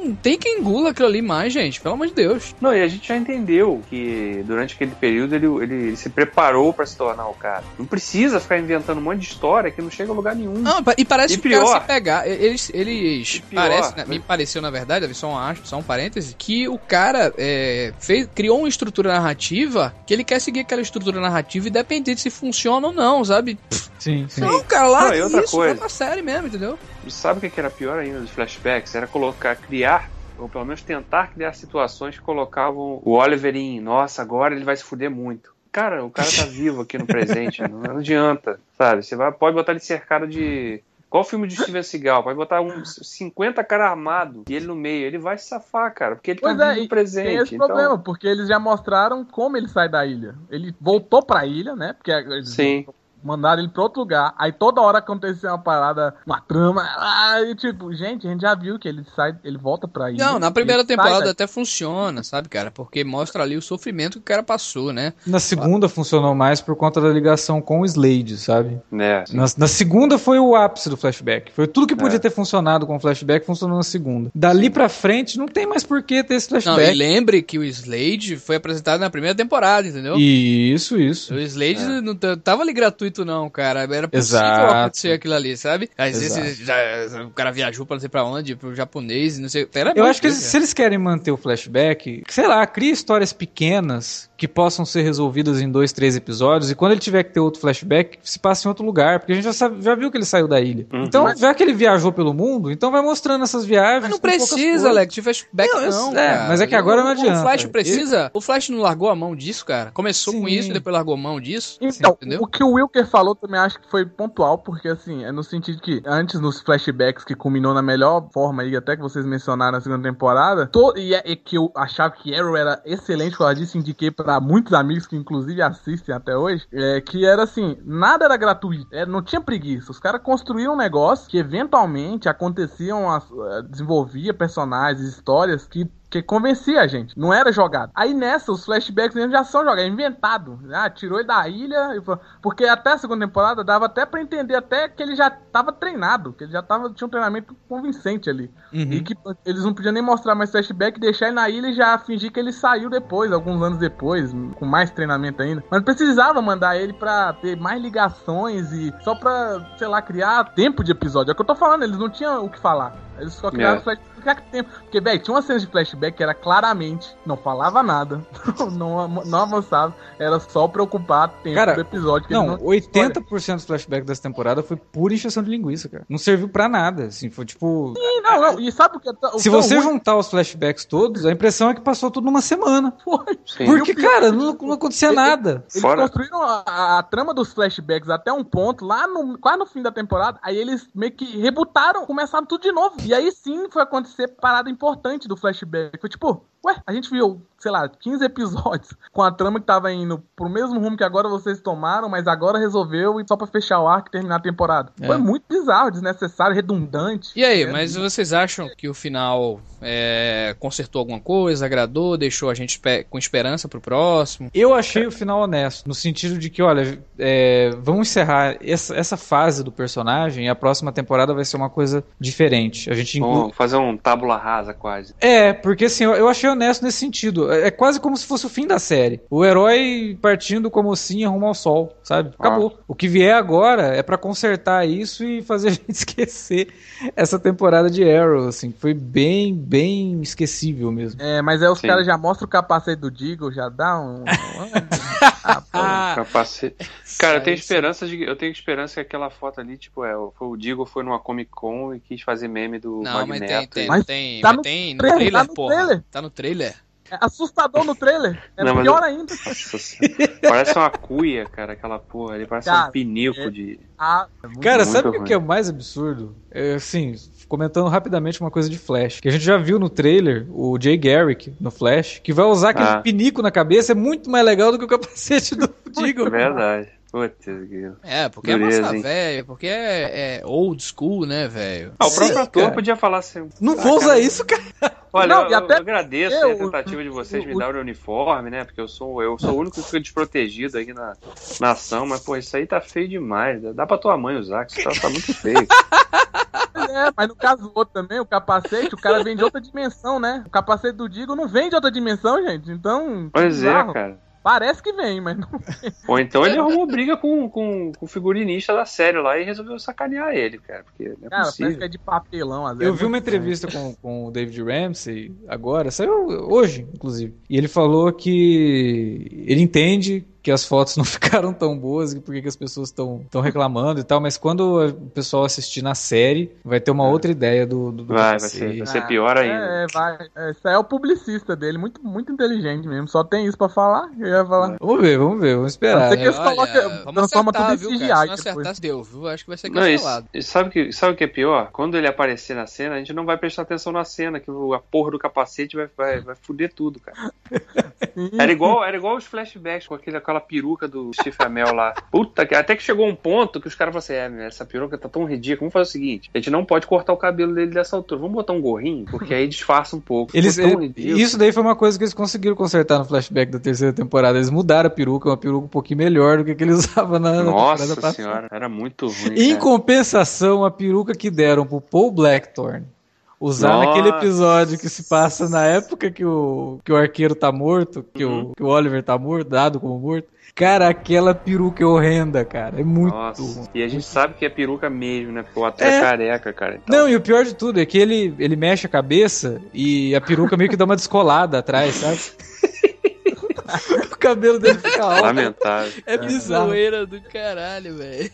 Não tem quem engula aquilo ali mais, gente. Pelo amor de Deus. Não, e a gente já entendeu que durante aquele período ele, ele, ele se preparou pra se tornar o cara. Não precisa ficar inventando um monte de história que não chega a lugar nenhum. Não, e parece E que o cara pior. se pegar. Eles. eles E pior, parece, né, mas- me pareceu, na verdade, só um, acho, só um parêntese, que o cara é, fez, criou uma estrutura narrativa que ele quer seguir aquela estrutura narrativa independente se funciona ou não, sabe? Sim, sim. Não, cara, lá Não, e outra isso, coisa. vai pra série mesmo, entendeu? E sabe o que que era pior ainda dos flashbacks? Era colocar, criar, ou pelo menos tentar criar situações que colocavam o Oliver em, nossa, agora ele vai se fuder muito. Cara, o cara tá vivo aqui no presente, não, não adianta, sabe? Você vai, pode botar ele cercado de Qual o filme de Steven Seagal? Vai botar uns 50 caras armados e ele no meio. Ele vai se safar, cara, porque ele Pois tá é, vivo e presente. tem esse então... problema, porque eles já mostraram como ele sai da ilha. Ele voltou pra ilha, né? Porque eles Sim. Mandaram ele pra outro lugar. Aí toda hora acontecia uma parada, uma trama. Aí, tipo, gente, a gente já viu que ele sai, ele volta pra ilha. Não, na primeira temporada da- até funciona, sabe, cara? Porque mostra ali o sofrimento que o cara passou, né? Na segunda funcionou mais por conta da ligação com o Slade, sabe? Né? Na, na segunda foi o ápice do flashback. Foi tudo que podia É. ter funcionado com o flashback funcionou na segunda. Dali pra frente não tem mais por que ter esse Não, e flashback. lembre que o Slade foi apresentado na primeira temporada, entendeu? Isso, isso. O Slade É. não tava ali gratuito, não, cara. Era possível Exato. acontecer aquilo ali, sabe? Às vezes já- o cara viajou pra não sei pra onde, pro japonês, não sei. Era Eu muito acho que doido, se eles querem manter o flashback, sei lá, cria histórias pequenas que possam ser resolvidas em dois, três episódios, e quando ele tiver que ter outro flashback, se passa em outro lugar, porque a gente já, sabe- já viu que ele saiu da ilha. Uhum. Então, já que ele viajou pelo mundo, então vai mostrando essas viagens. Mas não com precisa. Alex, de flashback Não, não, é, cara. mas é que agora não adianta. O Flash precisa... O Flash não largou a mão disso, cara. Começou com Sim. isso e depois largou a mão disso. Então, entendeu? o que o Wilker falou também acho que foi pontual, porque assim, é no sentido que antes nos flashbacks que culminou na melhor forma aí, até que vocês mencionaram na segunda temporada, to- e, é, e que eu achava que Arrow era excelente, por causa disso, indiquei pra muitos amigos que inclusive assistem até hoje, é, que era assim, nada era gratuito, é, não tinha preguiça, os caras construíram um negócio que eventualmente aconteciam, as- eh, desenvolvia personagens, histórias que que convencia a gente, não era jogado. Aí nessa, os flashbacks mesmo já são jogados, é inventado. Ah, tirou ele da ilha, e porque até a segunda temporada dava até pra entender até que ele já tava treinado, que ele já tava, tinha um treinamento convincente ali. Uhum. E que eles não podiam nem mostrar mais flashback, deixar ele na ilha e já fingir que ele saiu depois, alguns anos depois, com mais treinamento ainda. Mas precisava mandar ele pra ter mais ligações e só pra, sei lá, criar tempo de episódio. É o que eu tô falando, eles não tinham o que falar. Eles só criaram É. flashback tempo. Porque, velho, tinha uma cena de flashback que era claramente, não falava nada, não, não avançava, era só preocupar tempo Cara, do episódio. Que Não, não 80% dos flashbacks dessa temporada foi pura encheção de linguiça, cara. Não serviu pra nada, assim, foi tipo... Sim, não, não, e sabe o que é o Se você ruim juntar os flashbacks todos, a impressão é que passou tudo numa semana. foi? Sim. Porque, cara, não, não acontecia Ele- nada. Eles Fora- construíram a, a- a trama dos flashbacks até um ponto, lá no, quase no fim da temporada, aí eles meio que rebutaram, começaram tudo de novo. E aí sim foi acontecer parada importante do flashback. Foi tipo, ué, a gente viu, sei lá, 15 episódios com a trama que tava indo pro mesmo rumo que agora vocês tomaram, mas agora resolveu e só pra fechar o arco e terminar a temporada. É. Foi muito bizarro, desnecessário, redundante. E aí, É, mas vocês acham que o final é, consertou alguma coisa, agradou, deixou a gente com esperança pro próximo? Eu achei o final honesto, no sentido de que, olha, é, vamos encerrar essa, essa fase do personagem e a próxima temporada vai ser uma coisa diferente. A gente inclui. Vamos fazer um tábula rasa quase. É, porque assim, eu, eu achei honesto nesse sentido. É, é quase como se fosse o fim da série. O herói partindo como mocinha rumo ao sol, sabe? Acabou. O que vier agora é pra consertar isso e fazer a gente esquecer essa temporada de Arrow, assim. Foi bem, bem esquecível mesmo. É, mas aí os caras já mostram o capacete do Digo, já dá um. ah. Ah, Capacete. Cara, eu tenho esperança de. Eu tenho esperança que aquela foto ali, tipo, é, foi o Digo foi numa Comic Con e quis fazer meme do Não, mas tem, Magneto. tem, e- Mas tem, tá mas no tem no trailer, trailer, tá no porra. trailer. Tá no trailer. É assustador no trailer. É Não, pior eu- ainda. Nossa parece uma cuia, cara, aquela porra ali. Parece Cara, um pinico é- de. Ah, é muito Cara, muito sabe o que é o mais absurdo? É, assim, comentando rapidamente uma coisa de Flash. Que a gente já viu no trailer o Jay Garrick no Flash, que vai usar aquele Ah. pinico na cabeça, é muito mais legal do que o capacete do Digo. É verdade. Putz. É, porque Dureza, é massa hein? velho, porque é, é old school, né, velho? Ah, o próprio Sim, ator cara. podia falar assim. Não ah, vou usar cara, isso, cara. Olha, Não, eu, até eu agradeço eu- a tentativa de vocês me o- darem o uniforme, né? Porque eu sou, eu sou o único que fica desprotegido aqui na, na ação, mas, pô, isso aí tá feio demais. Dá pra tua mãe usar, que isso tá, tá muito feio. É, mas no caso do outro também, o capacete, o cara vem de outra dimensão, né? O capacete do Digo não vem de outra dimensão, gente. Então. Pois é, cara. Parece que vem, mas não. Ou então ele arrumou briga com, com, com o figurinista da série lá e resolveu sacanear ele, cara. Porque não é Cara, parece possível. que é de papelão, às vezes. Eu vi uma entrevista com, com o David Ramsey agora, saiu hoje, inclusive. E ele falou que ele entende que as fotos não ficaram tão boas e por que as pessoas estão reclamando e tal, mas quando o pessoal assistir na série, vai ter uma é. outra ideia do, do, do vai, vai ser, vai ser pior ainda. É, vai. É, isso aí é o publicista dele, muito, muito inteligente mesmo. Só tem isso pra falar. Eu ia falar. Vamos ver, vamos ver, vamos esperar. Você que eles colocam, transforma tudo em CGI. Se não acertar, deu, viu? Acho que vai ser cancelado. Não, isso, sabe o que, sabe que é pior? Quando ele aparecer na cena, a gente não vai prestar atenção na cena, que a porra do capacete vai, vai, vai fuder tudo, cara. era, igual, era igual os flashbacks com aquele, aquela peruca do Steve Amell lá. Puta que. Até que chegou um ponto que os caras falaram assim: é, essa peruca tá tão ridícula. Vamos fazer o seguinte: a gente não pode cortar o cabelo dele dessa altura. Vamos botar um gorrinho, porque aí disfarça um pouco. Eles, ele, isso daí foi uma coisa que eles conseguiram consertar no flashback da terceira temporada. Eles mudaram a peruca, uma peruca um pouquinho melhor do que, que ele usava na, Nossa na senhora, era muito ruim. Em cara. compensação, a peruca que deram pro Paul Blackthorne usar Nossa. naquele episódio que se passa na época que o, que o arqueiro tá morto, que, uhum. o, que o Oliver tá morto, dado como morto. Cara, aquela peruca é horrenda, cara. É muito. Nossa. E a gente sabe que é peruca mesmo, né? Porque o ator é, é careca, cara. Então... Não, e o pior de tudo é que ele, ele mexe a cabeça e a peruca meio que dá uma descolada atrás, sabe? o cabelo dele fica alto. Lamentável. É bizarro. do caralho, velho.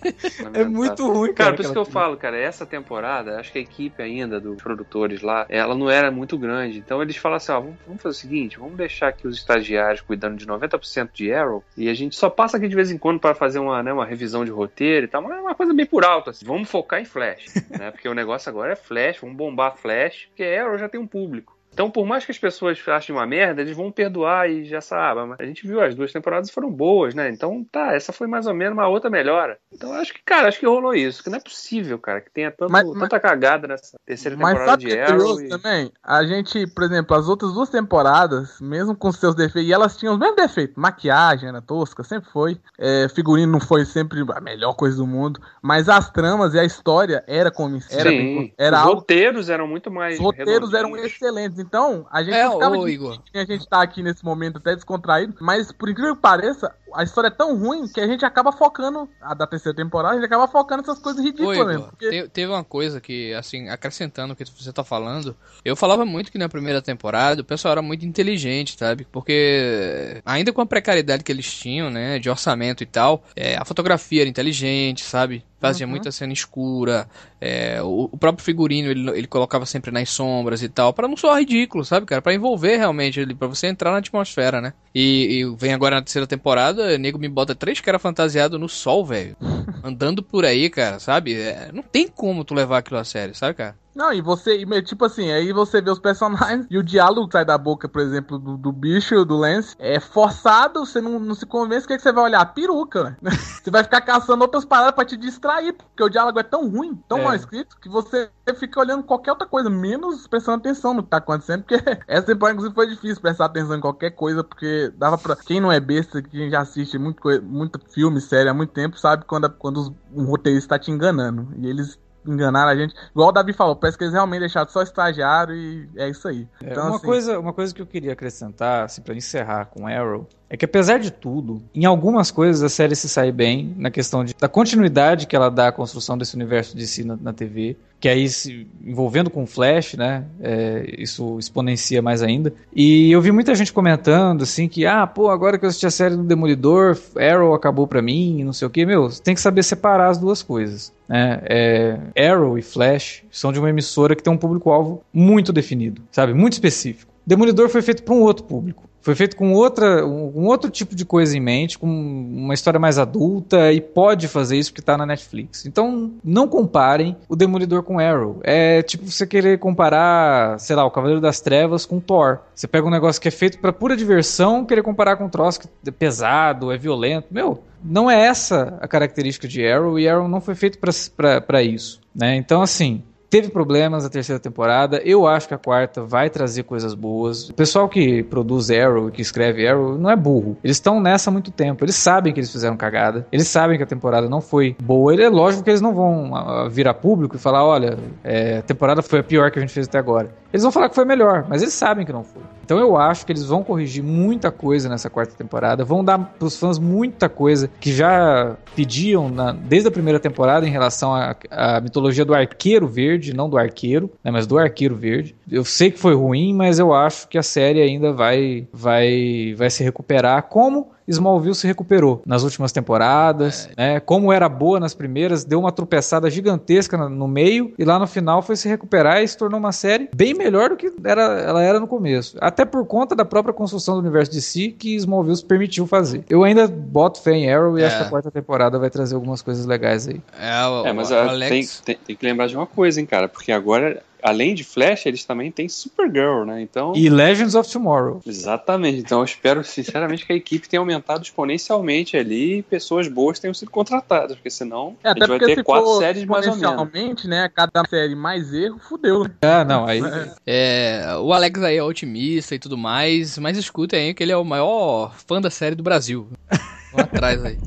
É muito ruim, cara. Cara, por isso que eu falo, cara, essa temporada, acho que a equipe ainda dos produtores lá, ela não era muito grande. Então eles falam assim, ó, vamos fazer o seguinte, vamos deixar aqui os estagiários cuidando de 90% de Arrow e a gente só passa aqui de vez em quando para fazer uma, né, uma revisão de roteiro e tal, mas é uma coisa bem por alto, assim. Vamos focar em Flash, né? Porque o negócio agora é Flash, vamos bombar Flash, porque Arrow já tem um público. Então, por mais que as pessoas achem uma merda, eles vão perdoar e já sabem. Mas a gente viu as duas temporadas foram boas, né? Então, tá, essa foi mais ou menos uma outra melhora. Então, acho que, cara, acho que rolou isso. Que não é possível, cara, que tenha tanto, mas, tanta cagada nessa terceira temporada mas de Arrow. E... também, a gente, por exemplo, as outras duas temporadas, mesmo com seus defeitos, e elas tinham os mesmos defeitos. Maquiagem era tosca, sempre foi. É, figurino não foi sempre a melhor coisa do mundo. Mas as tramas e a história era como era, Sim, bem, era os algo... roteiros eram muito mais. Os roteiros eram excelentes. Então, a gente é, ficava ô, Igor. a gente tá aqui nesse momento até descontraído, mas por incrível que pareça, a história é tão ruim que a gente acaba focando, a da terceira temporada, a gente acaba focando essas coisas ridículas Ô, mesmo. Porque... Te, teve uma coisa que, assim, acrescentando o que você tá falando, eu falava muito que na primeira temporada o pessoal era muito inteligente, sabe? Porque ainda com a precariedade que eles tinham, né, de orçamento e tal, é, a fotografia era inteligente, sabe? Fazia uhum. muita cena escura. É, o, o, próprio figurino ele, ele colocava sempre nas sombras e tal, para não soar ridículo, sabe, cara? Para envolver realmente, para você entrar na atmosfera, né? E, e, vem agora na terceira temporada, nego me bota três caras fantasiados no sol, velho. Andando por aí, cara, sabe? É, não tem como tu levar aquilo a sério, sabe, cara? Não, e você, tipo assim, aí você vê os personagens e o diálogo que sai da boca, por exemplo, do, do bicho, do Lance, é forçado, você não, não se convence, o que, é que você vai olhar? A peruca, né? Você vai ficar caçando outras paradas pra te distrair, porque o diálogo é tão ruim, tão é. mal escrito, que você fica olhando qualquer outra coisa, menos prestando atenção no que tá acontecendo, porque essa temporada, inclusive, foi difícil prestar atenção em qualquer coisa, porque dava pra. Quem não é besta, quem já assiste muito, muito filme, série há muito tempo, sabe quando, quando um roteirista tá te enganando. E eles enganaram a gente. Igual o Davi falou, parece que eles realmente deixaram só estagiário e é isso aí. É, então, uma, assim... coisa, uma coisa que eu queria acrescentar, assim, pra encerrar com Arrow, é que apesar de tudo, em algumas coisas a série se sai bem, na questão de, da continuidade que ela dá à construção desse universo de si na, na TV, que aí se envolvendo com Flash, né, é, isso exponencia mais ainda. E eu vi muita gente comentando assim que, ah, pô, agora que eu assisti a série do Demolidor, Arrow acabou pra mim, não sei o que, meu, você tem que saber separar as duas coisas. Né? É, Arrow e Flash são de uma emissora que tem um público-alvo muito definido, sabe, muito específico. Demolidor foi feito para um outro público. Foi feito com outra, um, outro tipo de coisa em mente, com uma história mais adulta e pode fazer isso porque está na Netflix. Então, não comparem o Demolidor com Arrow. É tipo você querer comparar, sei lá, o Cavaleiro das Trevas com Thor. Você pega um negócio que é feito para pura diversão, querer comparar com um troço que é pesado, é violento. Meu, não é essa a característica de Arrow e Arrow não foi feito para isso. Né? Então, assim, Teve problemas a terceira temporada. Eu acho que a quarta vai trazer coisas boas. O pessoal que produz Arrow, que escreve Arrow, não é burro. Eles estão nessa há muito tempo. Eles sabem que eles fizeram cagada. Eles sabem que a temporada não foi boa. É lógico que eles não vão uh, virar público e falar: olha, é, a temporada foi a pior que a gente fez até agora. Eles vão falar que foi melhor, mas eles sabem que não foi. Então eu acho que eles vão corrigir muita coisa nessa quarta temporada. Vão dar pros fãs muita coisa que já pediam na, desde a primeira temporada em relação à mitologia do arqueiro verde não do Arqueiro, né, mas do Arqueiro Verde. Eu sei que foi ruim, mas eu acho que a série ainda vai, vai, vai se recuperar, como Smallville se recuperou nas últimas temporadas, é. né? Como era boa nas primeiras, deu uma tropeçada gigantesca no meio e lá no final foi se recuperar e se tornou uma série bem melhor do que era, ela era no começo. Até por conta da própria construção do universo de si que Smallville permitiu fazer. Eu ainda boto fé em Arrow e é. acho que a quarta temporada vai trazer algumas coisas legais aí. É, o, é mas o Alex... tem, tem, tem que lembrar de uma coisa, hein, cara, porque agora além de Flash, eles também têm Supergirl, né? Então e Legends of Tomorrow. Exatamente. Então eu espero sinceramente que a equipe tenha aumentado exponencialmente ali e pessoas boas tenham sido contratadas, porque senão é, a gente vai ter quatro séries mais ou menos. né? Cada série mais erro, fudeu. Né? Ah, não, aí é, o Alex aí é otimista e tudo mais, mas escutem aí que ele é o maior fã da série do Brasil. Vamos atrás aí.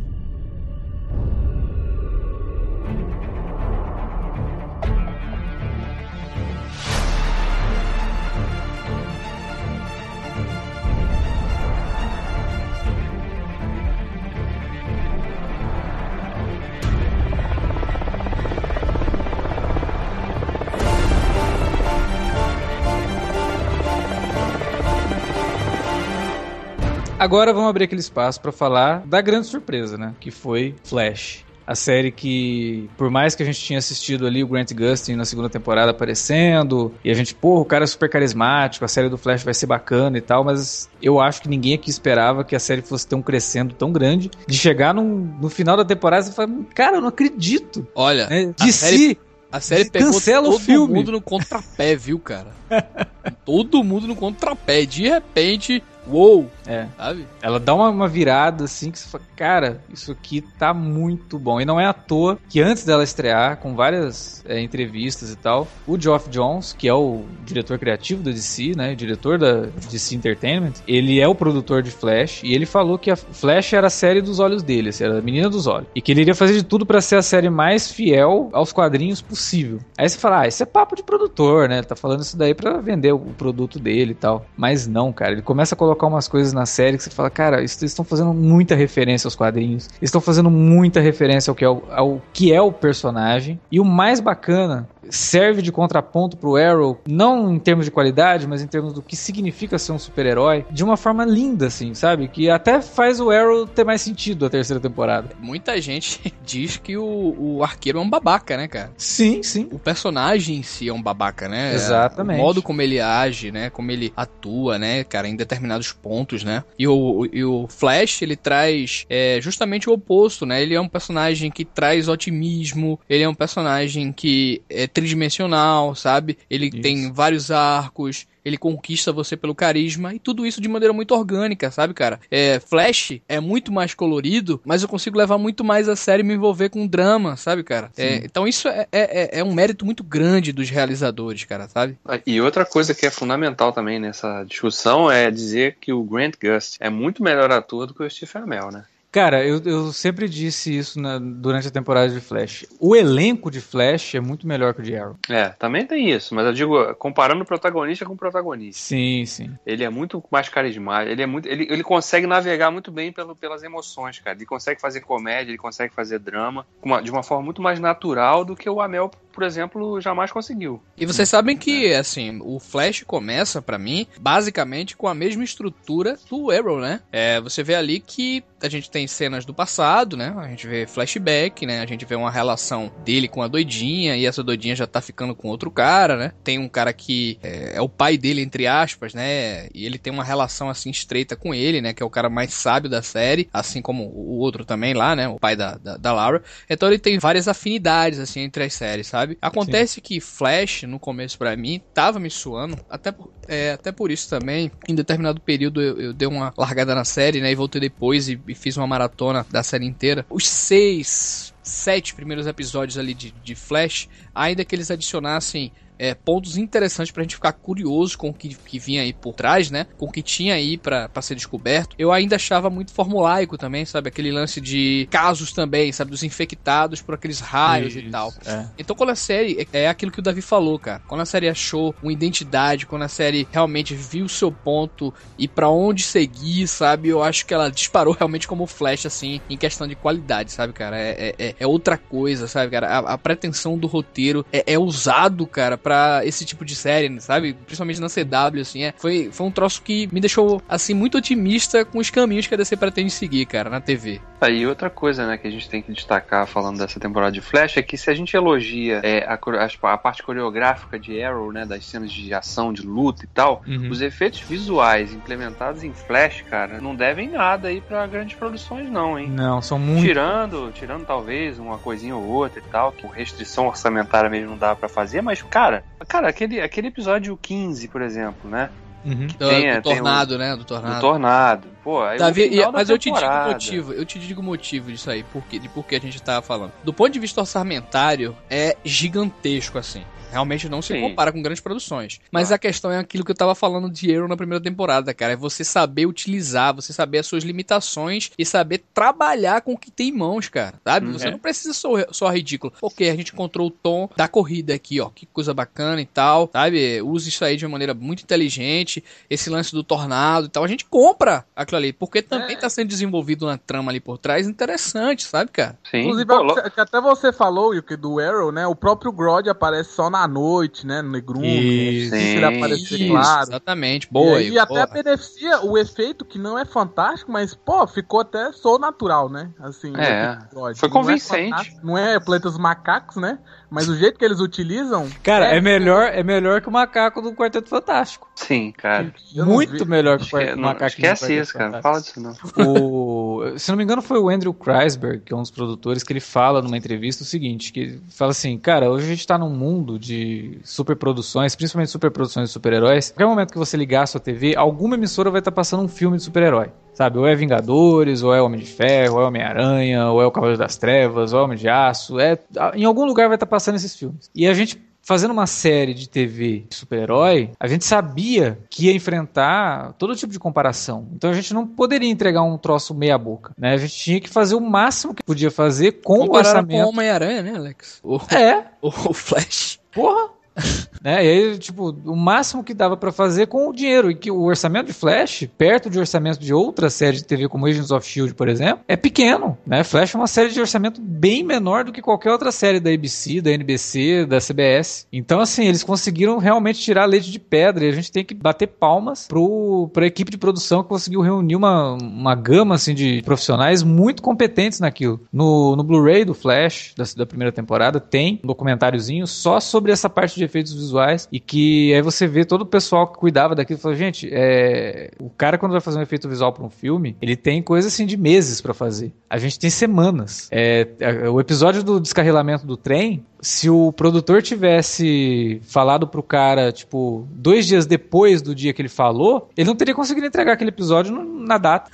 Agora vamos abrir aquele espaço para falar da grande surpresa, né? Que foi Flash. A série que, por mais que a gente tinha assistido ali o Grant Gustin na segunda temporada aparecendo, e a gente, pô, o cara é super carismático, a série do Flash vai ser bacana e tal, mas eu acho que ninguém aqui esperava que a série fosse ter um crescendo tão grande, de chegar num, no final da temporada e falar, cara, eu não acredito. Olha, né? de si. A série pegou Cancela todo o filme. mundo no contrapé, viu, cara? todo mundo no contrapé. De repente, uou, é. sabe? Ela dá uma, uma, virada assim que você fala, cara, isso aqui tá muito bom. E não é à toa que antes dela estrear, com várias é, entrevistas e tal, o Geoff Jones, que é o diretor criativo da DC, né, diretor da DC Entertainment, ele é o produtor de Flash e ele falou que a Flash era a série dos olhos dele, assim, era a menina dos olhos. E que ele iria fazer de tudo para ser a série mais fiel aos quadrinhos possível. Aí você fala, ah, isso é papo de produtor, né? Ele tá falando isso daí para vender o produto dele e tal. Mas não, cara, ele começa a colocar colocar umas coisas na série que você fala, cara, eles estão fazendo muita referência aos quadrinhos, eles estão fazendo muita referência ao que, é o, ao que é o personagem. E o mais bacana serve de contraponto pro Arrow, não em termos de qualidade, mas em termos do que significa ser um super-herói, de uma forma linda, assim, sabe? Que até faz o Arrow ter mais sentido a terceira temporada. Muita gente diz que o, o arqueiro é um babaca, né, cara? Sim, sim. O personagem em si é um babaca, né? Exatamente. O modo como ele age, né? Como ele atua, né, cara, em determinados pontos, né? E o, e o Flash, ele traz é, justamente o oposto, né? Ele é um personagem que traz otimismo, ele é um personagem que é tridimensional, sabe? Ele isso. tem vários arcos, ele conquista você pelo carisma e tudo isso de maneira muito orgânica, sabe, cara? É, Flash é muito mais colorido, mas eu consigo levar muito mais a sério e me envolver com drama, sabe, cara? É, então isso é, é, é, é, um mérito muito grande dos realizadores, cara, sabe? E outra coisa que é fundamental também nessa discussão é dizer que o Grant Gust é muito melhor ator do que o Stephen Amell, né? Cara, eu, eu sempre disse isso na, durante a temporada de Flash. O elenco de Flash é muito melhor que o de Arrow. É, também tem isso, mas eu digo, comparando o protagonista com o protagonista. Sim, sim. Ele é muito mais carismático, ele é muito. Ele, ele consegue navegar muito bem pelo, pelas emoções, cara. Ele consegue fazer comédia, ele consegue fazer drama uma, de uma forma muito mais natural do que o Amel, por exemplo, jamais conseguiu. E vocês sabem que, é. assim, o Flash começa, para mim, basicamente com a mesma estrutura do Arrow, né? É, você vê ali que a gente tem cenas do passado, né? A gente vê flashback, né? A gente vê uma relação dele com a doidinha e essa doidinha já tá ficando com outro cara, né? Tem um cara que é, é o pai dele, entre aspas, né? E ele tem uma relação assim estreita com ele, né? Que é o cara mais sábio da série, assim como o outro também lá, né? O pai da, da, da Laura. Então ele tem várias afinidades, assim, entre as séries, sabe? Acontece Sim. que Flash, no começo para mim, tava me suando, até por, é, até por isso também, em determinado período eu, eu dei uma largada na série, né? E voltei depois e e fiz uma maratona da série inteira. Os seis, sete primeiros episódios ali de, de Flash, ainda que eles adicionassem é, pontos interessantes pra gente ficar curioso com o que, que vinha aí por trás, né? Com o que tinha aí para ser descoberto. Eu ainda achava muito formulaico também, sabe? Aquele lance de casos também, sabe? Dos infectados por aqueles raios Isso, e tal. É. Então, quando a série. É, é aquilo que o Davi falou, cara. Quando a série achou uma identidade, quando a série realmente viu o seu ponto e para onde seguir, sabe? Eu acho que ela disparou realmente como flash, assim, em questão de qualidade, sabe, cara? É, é, é outra coisa, sabe, cara? A, a pretensão do roteiro é, é usado, cara, pra pra esse tipo de série, sabe? Principalmente na CW, assim, é. Foi, foi um troço que me deixou, assim, muito otimista com os caminhos que a DC pretende seguir, cara, na TV. Aí outra coisa, né, que a gente tem que destacar falando dessa temporada de Flash é que se a gente elogia é, a, a, a, parte coreográfica de Arrow, né, das cenas de ação, de luta e tal, uhum. os efeitos visuais implementados em Flash, cara, não devem nada aí para grandes produções não, hein? Não, são muito tirando, tirando talvez uma coisinha ou outra e tal, que restrição orçamentária mesmo não dá para fazer, mas cara, cara, aquele aquele episódio 15, por exemplo, né? Uhum. Do, tem, do tornado, o, né? Do tornado. Do tornado. Pô, aí Davi, mas eu te digo o motivo, eu te digo o motivo disso aí, porque, de por que a gente tava falando. Do ponto de vista orçamentário, é gigantesco assim. Realmente não se Sim. compara com grandes produções. Mas ah. a questão é aquilo que eu tava falando de Arrow na primeira temporada, cara. É você saber utilizar, você saber as suas limitações e saber trabalhar com o que tem em mãos, cara. Sabe? Hum, você é. não precisa só, só ridículo. Ok, a gente encontrou o tom da corrida aqui, ó. Que coisa bacana e tal. Sabe? Use isso aí de uma maneira muito inteligente. Esse lance do tornado e tal. A gente compra aquilo ali. Porque também é. tá sendo desenvolvido uma trama ali por trás interessante, sabe, cara? Sim. Inclusive, Pô, até você falou, Yuki, do Arrow, né? O próprio Grodd aparece só na à noite, né? No negrume. Né? ele aparecer isso, claro. Exatamente, boa. E, e até beneficia o efeito que não é fantástico, mas, pô, ficou até sou natural, né? Assim, é, foi convincente. Não é, não é Planetas Macacos, né? Mas o jeito que eles utilizam. Cara, é, é melhor, é melhor que o macaco do Quarteto Fantástico. Sim, cara. Muito melhor que o macaco. Esquece isso, cara. Não fala disso, não. O, se não me engano, foi o Andrew Kreisberg, que é um dos produtores, que ele fala numa entrevista o seguinte: que ele fala assim, cara, hoje a gente tá num mundo de superproduções, principalmente superproduções de super-heróis. Qualquer momento que você ligar a sua TV, alguma emissora vai estar tá passando um filme de super-herói. Sabe, ou é Vingadores, ou é Homem de Ferro, ou é Homem-Aranha, ou é o Cavaleiro das Trevas, ou é Homem de Aço. É, em algum lugar vai estar tá passando esses filmes. E a gente fazendo uma série de TV de super-herói, a gente sabia que ia enfrentar todo tipo de comparação. Então a gente não poderia entregar um troço meia boca, né? A gente tinha que fazer o máximo que podia fazer com o orçamento. com Homem-Aranha, né, Alex? O, é. O, o Flash. Porra! né? E aí, tipo, o máximo que dava para fazer com o dinheiro. E que o orçamento de Flash, perto de orçamento de outra série de TV como Agents of Shield, por exemplo, é pequeno. Né? Flash é uma série de orçamento bem menor do que qualquer outra série da ABC, da NBC, da CBS. Então, assim, eles conseguiram realmente tirar leite de pedra. E a gente tem que bater palmas pro, pra equipe de produção que conseguiu reunir uma, uma gama assim, de profissionais muito competentes naquilo. No, no Blu-ray do Flash, da, da primeira temporada, tem um documentáriozinho só sobre essa parte de efeitos visuais e que aí você vê todo o pessoal que cuidava daquilo falou, gente, é... o cara quando vai fazer um efeito visual para um filme, ele tem coisa assim de meses para fazer. A gente tem semanas. É o episódio do descarrilamento do trem, se o produtor tivesse falado pro cara, tipo, dois dias depois do dia que ele falou, ele não teria conseguido entregar aquele episódio na data.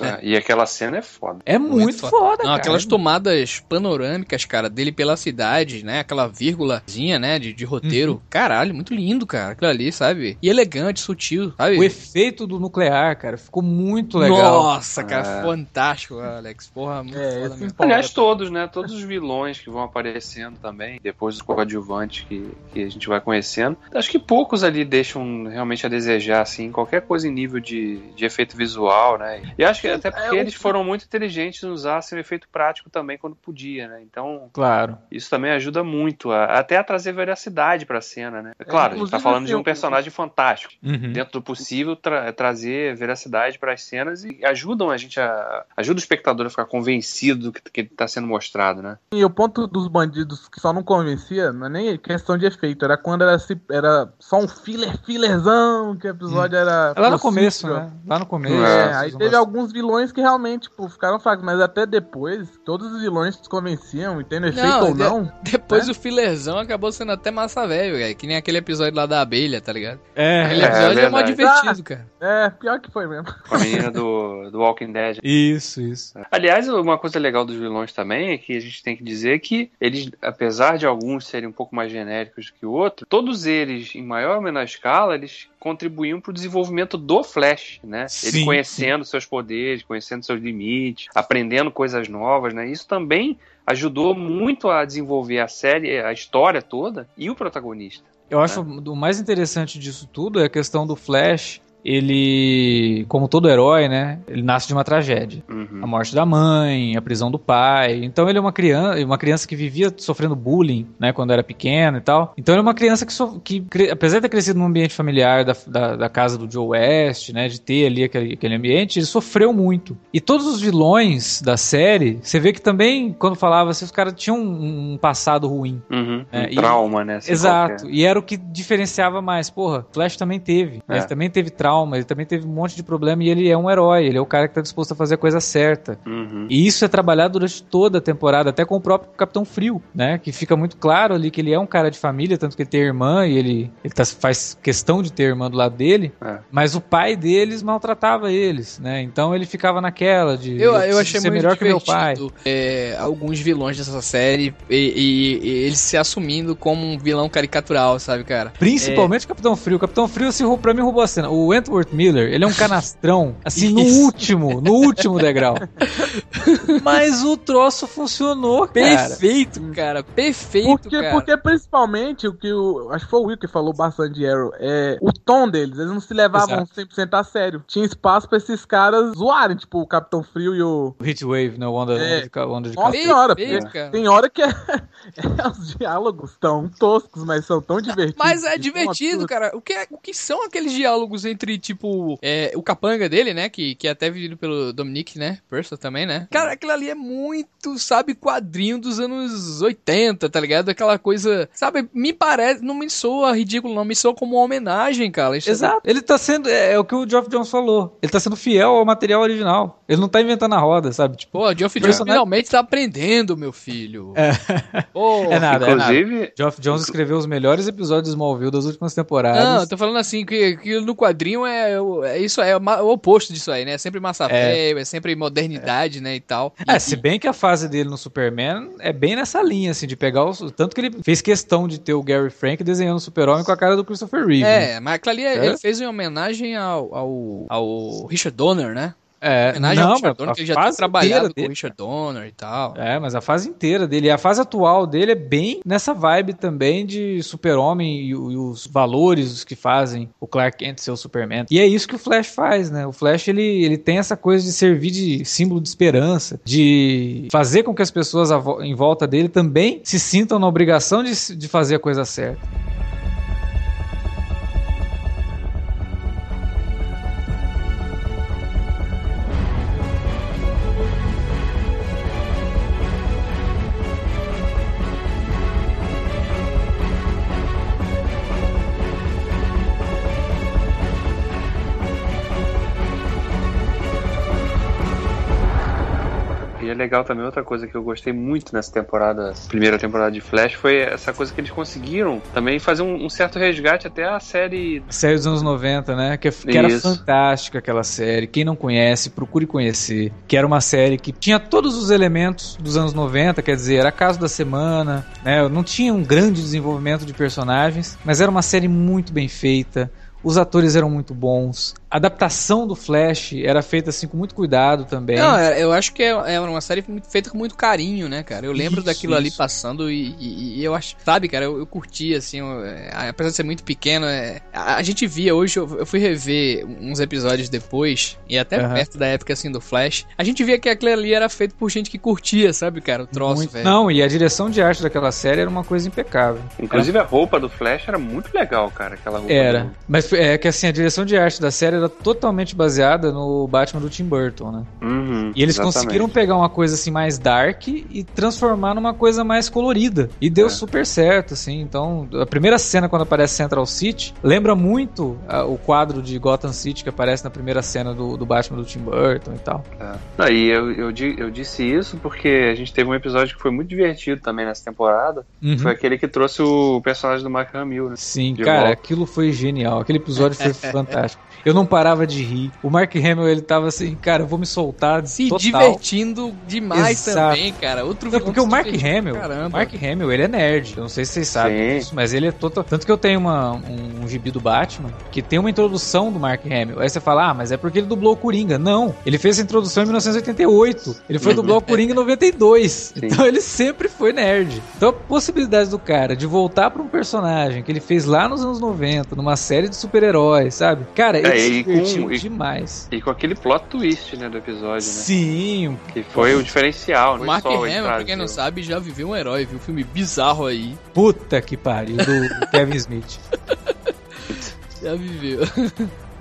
Ah, e aquela cena é foda. É muito, muito foda, foda não, Aquelas tomadas panorâmicas, cara, dele pela cidade, né? Aquela vírgulazinha, né, de, de roteiro. Uhum. Caralho, muito lindo, cara. Aquilo ali, sabe? E elegante, sutil, sabe? O efeito do nuclear, cara, ficou muito legal. Nossa, cara, é. fantástico, Alex. Porra, muito é, foda mesmo. Aliás, todos, né? Todos os vilões que vão aparecendo também também, depois dos coadjuvantes que, que a gente vai conhecendo. Acho que poucos ali deixam realmente a desejar, assim, qualquer coisa em nível de, de efeito visual, né? E acho que até porque é, eles foram muito inteligentes em usar seu efeito prático também quando podia, né? Então, claro. isso também ajuda muito, a, até a trazer veracidade pra cena, né? É claro, a gente tá falando de um personagem fantástico. Uhum. Dentro do possível, tra trazer veracidade para as cenas e ajudam a gente a. ajuda o espectador a ficar convencido do que, que tá sendo mostrado, né? E o ponto dos bandidos que só não convencia, não é nem questão de efeito, era quando era, era só um filler, fillerzão, que o episódio hum. era. Lá no começo, né? Lá no começo. É, aí teve alguns vilões que realmente tipo, ficaram fracos, mas até depois, todos os vilões se convenciam, e tendo efeito não, ou de, não. Depois né? o fillerzão acabou sendo até massa velho, que nem aquele episódio lá da abelha, tá ligado? É, aquele episódio é, é, é divertido, cara. É, pior que foi mesmo. Com a menina do, do Walking Dead. Isso, isso. Aliás, uma coisa legal dos vilões também é que a gente tem que dizer que eles, apesar apesar de alguns serem um pouco mais genéricos que o outro, todos eles, em maior ou menor escala, eles contribuíam para o desenvolvimento do Flash, né? Sim, Ele conhecendo seus poderes, conhecendo seus limites, aprendendo coisas novas, né? Isso também ajudou muito a desenvolver a série, a história toda e o protagonista. Eu acho né? o mais interessante disso tudo é a questão do Flash ele, como todo herói, né, ele nasce de uma tragédia. Uhum. A morte da mãe, a prisão do pai. Então ele é uma criança, uma criança que vivia sofrendo bullying, né, quando era pequeno e tal. Então ele é uma criança que, so, que apesar de ter crescido num ambiente familiar da, da, da casa do Joe West, né, de ter ali aquele, aquele ambiente, ele sofreu muito. E todos os vilões da série, você vê que também, quando falava assim, os caras tinham um, um passado ruim. Uhum. É, um e- trauma, né? assim, Exato. qualquer. E era o que diferenciava mais. Porra, Flash também teve. É. Ele também teve trauma, ele também teve um monte de problema e ele é um herói. Ele é o cara que tá disposto a fazer a coisa certa. Uhum. E isso é trabalhado durante toda a temporada, até com o próprio Capitão Frio, né? Que fica muito claro ali que ele é um cara de família, tanto que ele tem irmã e ele, ele tá- faz questão de ter irmã do lado dele. É. Mas o pai deles maltratava eles, né? Então ele ficava naquela de Eu, eu achei ser muito melhor que meu pai. é, alguns vilões dessa série e, e- e eles se assumindo como um vilão caricatural, sabe, cara? Principalmente o Capitão Frio. O Capitão Frio, assim, rou- pra mim, roubou a cena. O Wentworth Miller, ele é um canastrão, assim, no último, no último degrau. Mas o troço funcionou, cara. Perfeito, cara. Perfeito, Porque, cara. porque principalmente o que o. Acho que foi o Will que falou bastante de Arrow. É o tom deles. Eles não se levavam 100% a sério. Tinha espaço pra esses caras zoarem, tipo o Capitão Frio e o. O Heatwave, né? O Onda, É. onda onda de Nossa calor. senhora, Perfeito, cara. tem hora que é, é os diálogos tão toscos, mas são tão divertidos. Mas é divertido, cara. O que, é- o que são aqueles diálogos entre, tipo, é, o capanga dele, né? Que, que é até vivido pelo Dominic, né? Purcell também, né? Cara, aquilo ali é muito, sabe, quadrinho dos anos 80, tá ligado? Aquela coisa, sabe, me parece, não me soa ridículo, não, me soa como uma homenagem, cara. Isso- Exato. Ele tá sendo. É, é o que o Geoff Jones falou. Ele tá sendo fiel ao material original. Ele não tá inventando a roda, sabe? Tipo, Pô, Geoff Jones Personagem- finalmente tá aprendendo, meu filho. É. Pô, é nada, é nada. Inclusive, Geoff Jones escreveu os melhores episódios de Smallville das últimas temporadas. Não, eu tô falando assim, que, que no quadrinho é, o- é isso é o oposto disso aí, né? É sempre massa É. velho, é sempre modernidade, né, e tal. É, E- se bem que a fase dele no Superman é bem nessa linha, assim, de pegar os. Tanto que ele fez questão de ter o Gary Frank desenhando o Super-Homem com a cara do Christopher Reeve. né? É, mas aquilo ali É? ele fez em homenagem ao, ao, ao Richard Donner, né? É, Homenagem ao não, Richard mas Donner, a que ele já fase trabalhado inteira com o dele- Richard Donner e tal. É, mas a fase inteira dele, a fase atual dele é bem nessa vibe também de super-homem e, e os valores que fazem o Clark Kent ser o Superman. E é isso que o Flash faz, né? O Flash, ele, ele tem essa coisa de servir de símbolo de esperança, de fazer com que as pessoas em volta dele também se sintam na obrigação de, de fazer a coisa certa. Legal também, outra coisa que eu gostei muito nessa temporada, primeira temporada de Flash, foi essa coisa que eles conseguiram também fazer um, um certo resgate até a série. Série dos anos 90, né? Que, que era fantástica aquela série. Quem não conhece, procure conhecer. Que era uma série que tinha todos os elementos dos anos 90, quer dizer, era caso da semana, né? Não tinha um grande desenvolvimento de personagens, mas era uma série muito bem feita. Os atores eram muito bons. A adaptação do Flash era feita assim com muito cuidado também. Não, é- eu acho que é, é uma série feita com muito carinho, né, cara? Eu lembro Isso, daquilo ali isso. passando e, e- e eu acho, sabe, cara, eu, eu curti, assim, eu- é, apesar de ser muito pequeno, é, a, a gente via hoje, eu, eu fui rever uns episódios depois, e até Aham. perto da época, assim, do Flash, a gente via que aquilo ali era feito por gente que curtia, sabe, cara, o troço, Muito- velho. Não, e a direção de arte daquela série era uma coisa impecável. Inclusive a roupa do Flash era muito legal, cara. Aquela roupa. Era. do- Mas é que assim, a direção de arte da série era totalmente baseada no Batman do Tim Burton, né? Uhum, E eles exatamente. conseguiram pegar uma coisa assim mais dark e transformar numa coisa mais colorida. E deu É. super certo, assim. Então, a primeira cena quando aparece Central City lembra muito ah, o quadro de Gotham City que aparece na primeira cena do, do Batman do Tim Burton e tal. É. Não, e eu, eu, eu disse isso porque a gente teve um episódio que foi muito divertido também nessa temporada. Uhum. Foi aquele que trouxe o personagem do Mark Hamill, né? Sim, De cara, volta. aquilo foi genial. Aquele episódio foi fantástico. Eu não parava de rir. O Mark Hamill, ele tava assim, cara, eu vou me soltar Se total. divertindo demais Exato. também, cara. Outro Não, porque que o Mark Hamill, caramba. Mark Hamill, ele é nerd. Eu não sei se vocês sabem Sim. disso, mas ele é total. Tanto que eu tenho uma, um, um gibi do Batman que tem uma introdução do Mark Hamill. Aí você fala, ah, mas é porque ele dublou o Coringa. Não, ele fez a introdução em 1988. Ele foi Uhum. dublar o Coringa em 92. Sim. Então ele sempre foi nerd. Então a possibilidade do cara de voltar pra um personagem que ele fez lá nos anos 90, numa série de super-herói, sabe? Cara, ele É, se e com- divertiu e- demais. E com aquele plot twist, né, do episódio, né? Sim, Que foi o diferencial, O não Mark Hamill, pra quem não sabe, já viveu um herói, viu? Um filme bizarro aí. puta que pariu, do Kevin Smith. Já viveu.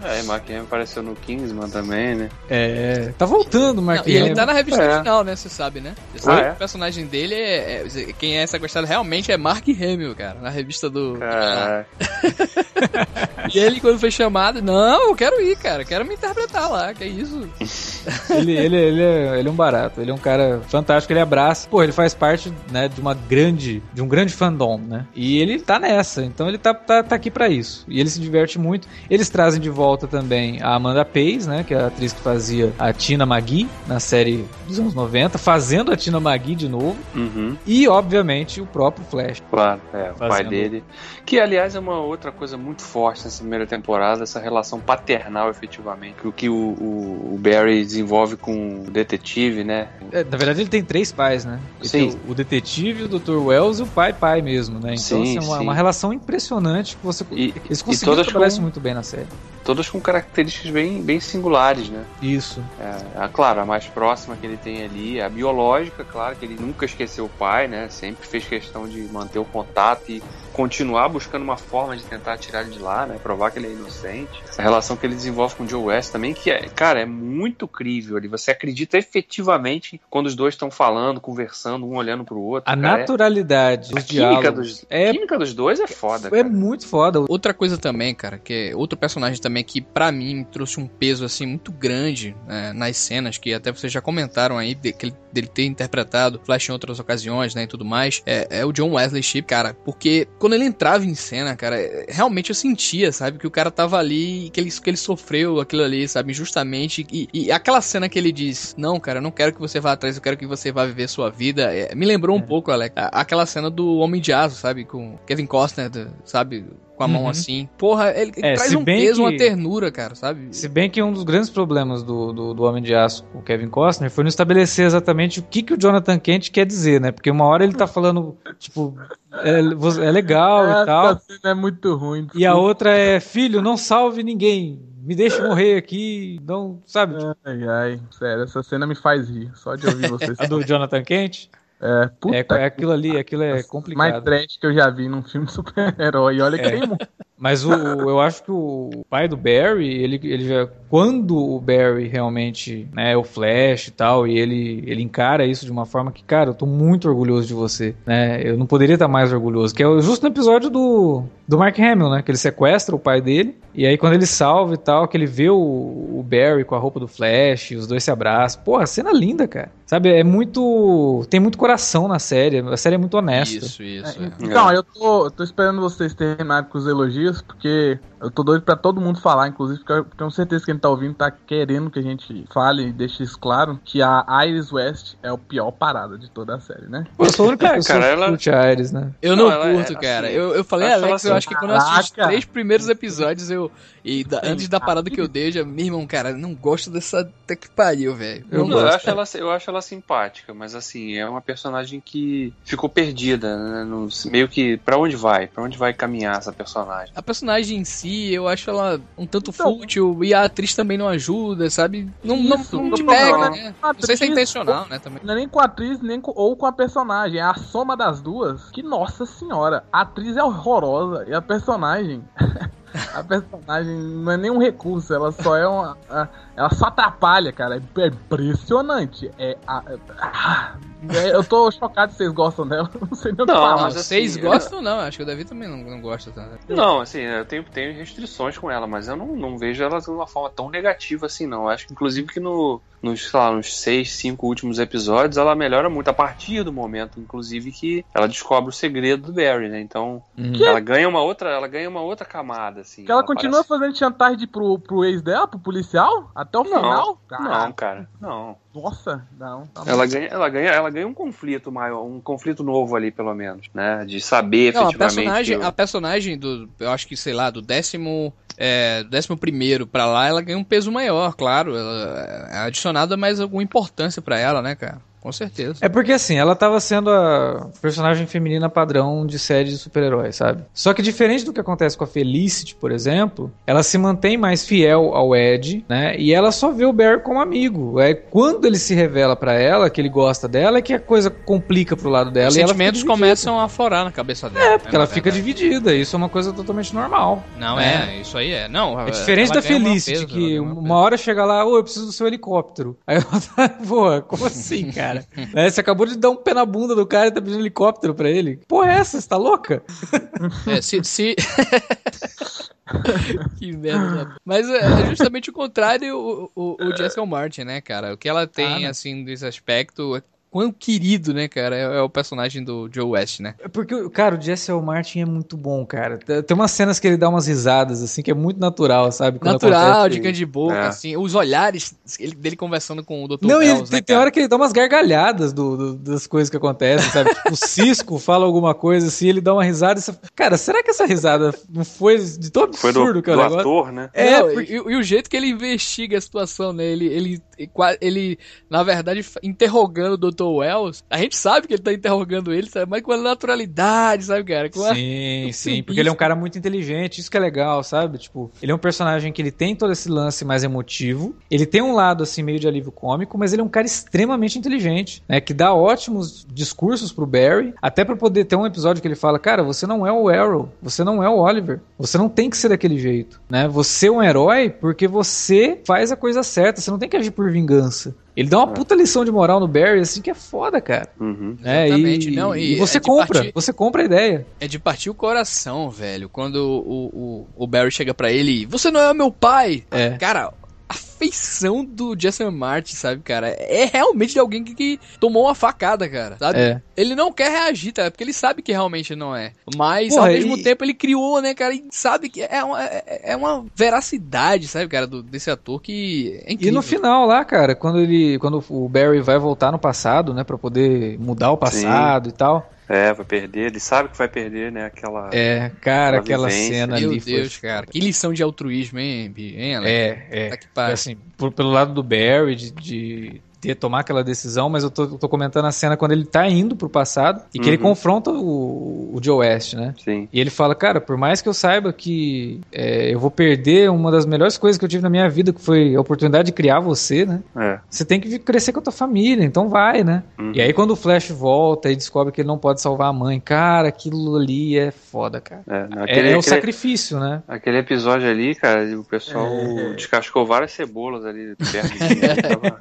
É, Mark Hamill apareceu no Kingsman também, né? É, tá voltando o Mark Não, e ele tá na revista É. original, né? Você sabe, né? Você Ah, sabe é? que o personagem dele é, é- Quem é sequestrado realmente é Mark Hamill, cara. Na revista do. Caraca. E ele, quando foi chamado, não, eu quero ir, cara. Quero me interpretar lá. Que isso? Ele, ele, ele, é, ele é um barato, ele é um cara fantástico, ele abraça. Pô, ele faz parte, né, de uma grande, de um grande fandom, né? E ele tá nessa, então ele tá, tá, tá aqui pra isso. E ele se diverte muito. Eles trazem de volta também a Amanda Pays, né, que é a atriz que fazia a Tina Magui na série dos anos 90, fazendo a Tina Magui de novo. Uhum, E, obviamente, o próprio Flash. claro, é, o pai dele. Que, aliás, é uma outra coisa muito forte nessa primeira temporada, essa relação paternal, efetivamente. O que o, o, o Barry desenvolve com o detetive, né? É, na verdade, ele tem três pais, né? Ele Sim. tem o, detetive, o Dr. Wells e o pai-pai mesmo, né? Então, Sim, assim, é uma, uma relação impressionante que você. E- Eles e conseguiram trabalhar isso muito bem na série. Todas com características bem, bem singulares, né? Isso. É, a, claro, a mais próxima que ele tem ali, é a biológica, claro, que ele nunca esqueceu o pai, né? Sempre fez questão de manter o contato e continuar buscando uma forma de tentar tirar ele de lá, né? Provar que ele é inocente. A relação que ele desenvolve com o Joe West também, que é, cara, é muito crível ali. Você acredita efetivamente quando os dois estão falando, conversando, um olhando pro outro. A cara, é- naturalidade a dos química diálogos dos, é, a química dos dois é foda, é cara. muito foda. Outra coisa também, cara, que é outro personagem também que pra mim me trouxe um peso assim muito grande né, nas cenas que até vocês já comentaram aí de, que ele- dele ter interpretado Flash em outras ocasiões, né, e tudo mais. É, é o John Wesley Shipp, cara, porque quando ele entrava em cena, cara, é, realmente eu sentia, sabe, que o cara tava ali, que ele, que ele sofreu aquilo ali, sabe, injustamente. E, e aquela cena que ele diz, não, cara, eu não quero que você vá atrás, eu quero que você vá viver sua vida. é, me lembrou um É. pouco, Alex, aquela cena do Homem de Aço, sabe, com Kevin Costner, sabe, com a mão Uhum. assim. Porra, ele, É, traz um bem peso, que- uma ternura, cara, sabe? Se bem que um dos grandes problemas do, do, do Homem de Aço com o Kevin Costner foi não estabelecer exatamente o que, que o Jonathan Kent quer dizer, né? Porque uma hora ele tá falando, tipo, é, é legal e tal. Essa cena é muito ruim. E a outra é, filho, não salve ninguém. Me deixe morrer aqui. Não, sabe? Ai, ai, sério, essa cena me faz rir, só de ouvir vocês. A do Jonathan Kent. É, puta É, é aquilo ali, aquilo é mais complicado. trash que eu já vi num filme super-herói. Olha que É. tem muito. Mas o, eu acho que o pai do Barry, ele, ele já. Quando o Barry realmente né, é o Flash e tal, e ele, ele encara isso de uma forma que, cara, eu tô muito orgulhoso de você. Né? Eu não poderia estar mais orgulhoso. Que é justo no episódio do, do Mark Hamill, né? Que ele sequestra o pai dele. E aí, quando ele salva e tal, que ele vê o, o Barry com a roupa do Flash, os dois se abraçam. Porra, cena linda, cara. Sabe, é muito. Tem muito coração na série. A série é muito honesta. Isso, isso. É, é. Então, eu tô, eu tô esperando vocês terminarem com os elogios, porque eu tô doido pra todo mundo falar, inclusive, porque eu tenho certeza que quem tá ouvindo tá querendo que a gente fale e deixe isso claro, que a Iris West é o pior parada de toda a série, né? Eu sou a única É, cara, que ela- curte a Ares, né? Eu Não, não, é, curto, cara. assim, eu, eu falei, Alex, eu assim, acho que quando eu assisti os três primeiros episódios, eu. E da- antes da parada que eu dei, eu já, meu irmão, cara, não gosto dessa. Até que pariu, velho. Eu Não eu, gosto. acho ela, eu acho ela simpática, mas assim, é uma personagem que ficou perdida, né? no- meio que pra onde vai? Pra onde vai caminhar essa personagem? A personagem em si, eu acho ela um tanto Então- fútil e a atriz também não ajuda, sabe? Não, não, Isso, não não te pega, falando. né? A Não sei se é atriz- intencional, né? Também. Não é nem com a atriz, nem com, ou com a personagem. É a soma das duas. Que nossa senhora. A atriz é horrorosa e a personagem. a personagem não é nenhum recurso, ela só é uma. a- ela só atrapalha, cara. É, é impressionante. É, a- ah, é- eu tô chocado se vocês gostam dela. Não sei nem o que Não, falar. Mas vocês assim, gostam não? Acho que o Davi também não, não gosta tanto. Não, assim, eu tenho, tenho restrições com ela, mas eu não, não vejo ela de uma forma tão negativa assim, não. Eu acho que, inclusive, que no, nos, sei lá, nos seis, cinco últimos episódios, ela melhora muito a partir do momento, inclusive, que ela descobre o segredo do Barry, né? Então, ela ganha uma outra, ela ganha uma outra camada, assim. Que ela continua parece- fazendo chantagem pro, pro ex dela, pro policial? Até o Não, final? Não, cara, não. Nossa, não. Tá Ela ganha, ela ganha, ela ganha um conflito maior, um conflito novo ali, pelo menos, né? De saber Não, a efetivamente. personagem, que- a personagem do, eu acho que, sei lá, do décimo, é, do décimo primeiro pra lá, ela ganha um peso maior, claro. Ela é adicionada mais alguma importância pra ela, né, cara? Com certeza. É porque assim, ela tava sendo a personagem feminina padrão de série de super-heróis, sabe? Só que diferente do que acontece com a Felicity, por exemplo, ela se mantém mais fiel ao Ed, né? E ela só vê o Barry como amigo. É quando ele se revela para ela que ele gosta dela é que a coisa complica pro lado dela Os e ela sentimentos começam a florar na cabeça dela. É, porque né, ela na fica dividida. Isso é uma coisa totalmente normal. Não, né? é, isso aí é. Não, É diferente da Felicity, que uma hora chega lá, ô, eu preciso do seu helicóptero. Aí ela tá, porra, como assim, cara? Né, Você acabou de dar um pé na bunda do cara e tá pedindo helicóptero pra ele. Porra, é essa? Você tá louca? É, se. se... que merda. Mas é justamente o contrário o, o, o Jessica Martin, né, cara? O que ela tem, Ah, né? assim, desse aspecto. É quão querido, né, cara? É, é o personagem do Joe West, né? É Porque, cara, o Jesse L. Martin é muito bom, cara. Tem umas cenas que ele dá umas risadas, assim, que é muito natural, sabe? Quando Natural, de canto de boca, É. assim. Os olhares ele- dele conversando com o Dr. Não, e ele, né, tem cara? hora que ele dá umas gargalhadas do, do- das coisas que acontecem, sabe? tipo, o Cisco fala alguma coisa assim, ele dá uma risada e você... Cara, será que essa risada não foi de tão Foi absurdo do, que é o do negócio? ator, né? É, Não, porque- e, e o jeito que ele investiga a situação, né? Ele, ele, ele, ele, na verdade, interrogando o Dr. Wells, a gente sabe que ele tá interrogando ele, sabe? Mas com a naturalidade, sabe, cara? Com a- Sim, sim, porque ele é um cara muito inteligente, isso que é legal, sabe? Tipo, ele é um personagem que ele tem todo esse lance mais emotivo, ele tem um lado, assim, meio de alívio cômico, mas ele é um cara extremamente inteligente, né? Que dá ótimos discursos pro Barry, até pra poder ter um episódio que ele fala, cara, você não é o Arrow, você não é o Oliver, você não tem que ser daquele jeito, né? Você é um herói porque você faz a coisa certa, você não tem que agir por vingança. Ele dá uma puta lição de moral no Barry, assim, que é foda, cara. Uhum. né? Exatamente. E, Não, e e você é compra, partir- você compra a ideia. É de partir o coração, velho. Quando o, o, o Barry chega pra ele, você não é meu pai! É. Cara, a feição do Jason Martin, sabe, cara? É realmente de alguém que, que tomou uma facada, cara, sabe? É. Ele não quer reagir, tá? Porque ele sabe que realmente não é. Mas, Porra, ao mesmo e- tempo, ele criou, né, cara? E sabe que é uma, é é uma veracidade, sabe, cara, do, desse ator que é E incrível. no final lá, cara, quando ele, quando o Barry vai voltar no passado, né, Pra poder mudar o passado e tal. É, vai perder, ele sabe que vai perder, né? Aquela. É, cara, Aquela vivência. cena Meu ali Deus, foi cara. Que lição de altruísmo, hein, hein Alex? É, é. Tá que. Assim, por- pelo lado do Barry de, de ter tomar aquela decisão, mas eu tô, tô comentando a cena quando ele tá indo pro passado e que ele Uhum. confronta o, o Joe West, né? Sim. E ele fala, cara, por mais que eu saiba que é, eu vou perder uma das melhores coisas que eu tive na minha vida, que foi a oportunidade de criar você, né? É. Você tem que crescer com a tua família, então vai, né? Uhum. E aí quando o Flash volta e descobre que ele não pode salvar a mãe, cara, aquilo ali é foda, cara. É, não, É, aquele, é o aquele- sacrifício, né? aquele episódio ali, cara, o pessoal É. descascou várias cebolas ali perto de mim. Tava-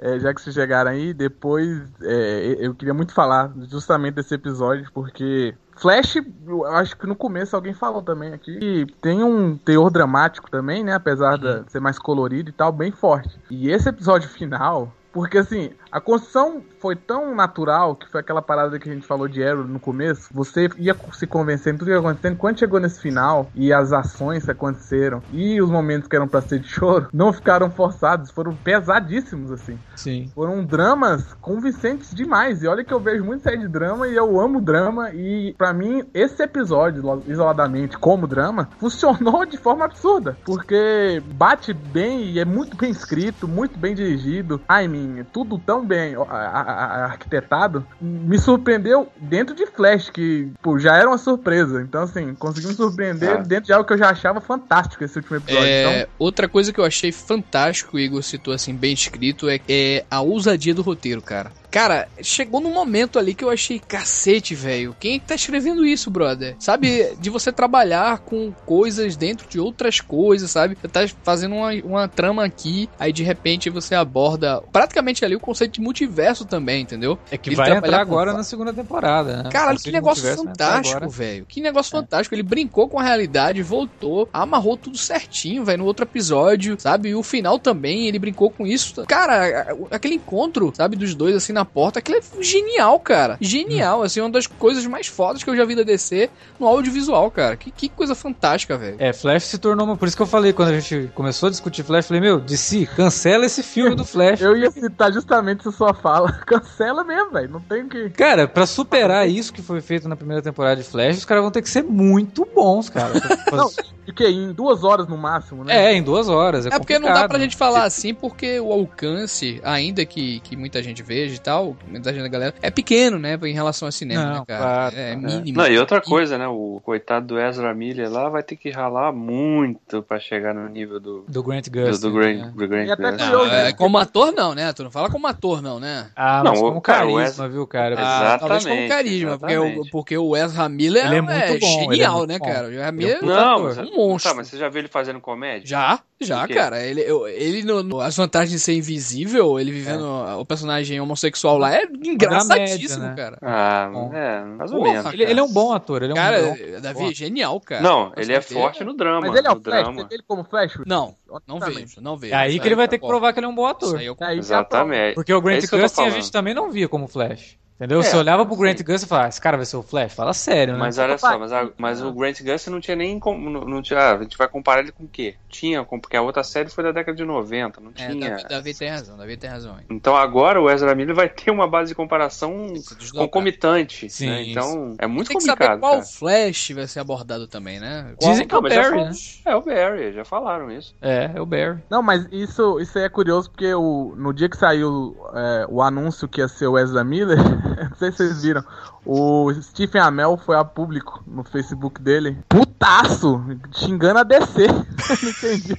É, já que vocês chegaram aí, depois é, eu queria muito falar justamente desse episódio, porque Flash, eu acho que no começo alguém falou também aqui, que tem um teor dramático também, né? Apesar de ser mais colorido e tal, bem forte. E esse episódio final, porque assim, a construção foi tão natural que foi aquela parada que a gente falou de Arrow no começo. Você ia se convencendo tudo que ia acontecendo. Quando chegou nesse final e as ações que aconteceram e os momentos que eram pra ser de choro, não ficaram forçados, foram pesadíssimos, assim. Sim. Foram dramas convincentes demais. E olha que eu vejo muito série de drama e eu amo drama. E pra mim, esse episódio, isoladamente, como drama, funcionou de forma absurda. Porque bate bem e é muito bem escrito, muito bem dirigido. Ai, minha, tudo tão bem arquitetado. Me surpreendeu dentro de Flash, que pô, já era uma surpresa. Então, assim, conseguiu me surpreender Ah. dentro de algo que eu já achava fantástico esse último episódio. É, Então, outra coisa que eu achei fantástico, o Igor citou assim, bem escrito, é, é a ousadia do roteiro, cara. Cara, chegou num momento ali que eu achei cacete, velho. Quem é que tá escrevendo isso, brother? Sabe, de você trabalhar com coisas dentro de outras coisas, sabe? Você tá fazendo uma, uma trama aqui, aí de repente você aborda praticamente ali o conceito de multiverso também, entendeu? É que Ele vai trabalhar entrar com agora fa- na segunda temporada, né? Caralho, O que negócio fantástico, velho. Que negócio fantástico. Ele brincou com a realidade, voltou, amarrou tudo certinho, velho, no outro episódio, sabe? E o final também, ele brincou com isso. Cara, aquele encontro, sabe, dos dois assim na porta, aquilo é genial, cara. Genial, assim, uma das coisas mais fodas que eu já vi da DC no audiovisual, cara. Que, que coisa fantástica, velho. É, Flash se tornou uma. Por isso que eu falei, quando a gente começou a discutir Flash, eu falei, meu, DC, cancela esse filme do Flash. eu ia citar justamente essa sua fala. Cancela mesmo, velho. Não tem o que. Cara, pra superar isso que foi feito na primeira temporada de Flash, os caras vão ter que ser muito bons, cara. Não, de que? Em duas horas no máximo, né? É, em duas horas. É, É porque não dá pra gente falar assim, porque o alcance, ainda que, que muita gente veja e tal, tal, mensagem da galera, é pequeno, né, em relação ao cinema, Não, né, cara? claro, é é. mínimo. Não, e outra coisa, né? O coitado do Ezra Miller lá vai ter que ralar muito pra chegar no nível do, Do Grant do, Gus. do Grant, do Grant E até Gustin. curioso, Não, é, como ator não, né? Tu não fala como ator não, né? Ah, Não, mas como cara, o carisma, Ezra- viu, cara? Ah, talvez como Exatamente, carisma, porque o, exatamente. porque o Ezra Miller Ele é é, muito bom, ele é genial, muito né, bom. cara? O Ezra é Miller um Não, ator. mas, um monstro. Tá, mas você já viu ele fazendo comédia? Já, já, cara. Ele, eu- ele no, no- as vantagens de ser invisível, ele vivendo o personagem homossexual lá é engraçadíssimo, média, né? cara. Ah, Bom. é, mais ou menos. Ele, ele é um bom ator, ele é um Cara, bom. Davi, é genial, cara. Não, ele é forte no drama. Mas ele é o Flash, drama. você vê ele como Flash? Não, não vejo, não vejo. É aí que ele vai ter que provar que ele é um bom ator. Isso aí eu É é. Exatamente. Porque o Grant É Gustin a gente também não via como Flash. Entendeu? É, Você olhava pro Grant sim. Gustin e falava, esse cara vai ser o Flash? Fala sério, né? Mas olha só, mas, a- mas o Grant Gustin não tinha nem como. Não, não tinha, ah, a gente vai comparar ele com o quê? Tinha, com- porque a outra série foi da década de 90, não É, tinha. Davi, Davi tem razão, Davi tem razão. Hein? Então agora o Ezra Miller vai ter uma base de comparação concomitante. Sim, né? Então é muito Tem que complicado. saber qual cara. Flash vai ser abordado também, né? Dizem que é o Barry, né? É o Barry, já falaram isso. É, é o Barry. Não, mas isso, isso aí é curioso porque o, no dia que saiu é, o anúncio que ia ser o Ezra Miller, não sei se vocês viram, o Stephen Amell foi a público no Facebook dele, putaço, xingando a DC. não entendi.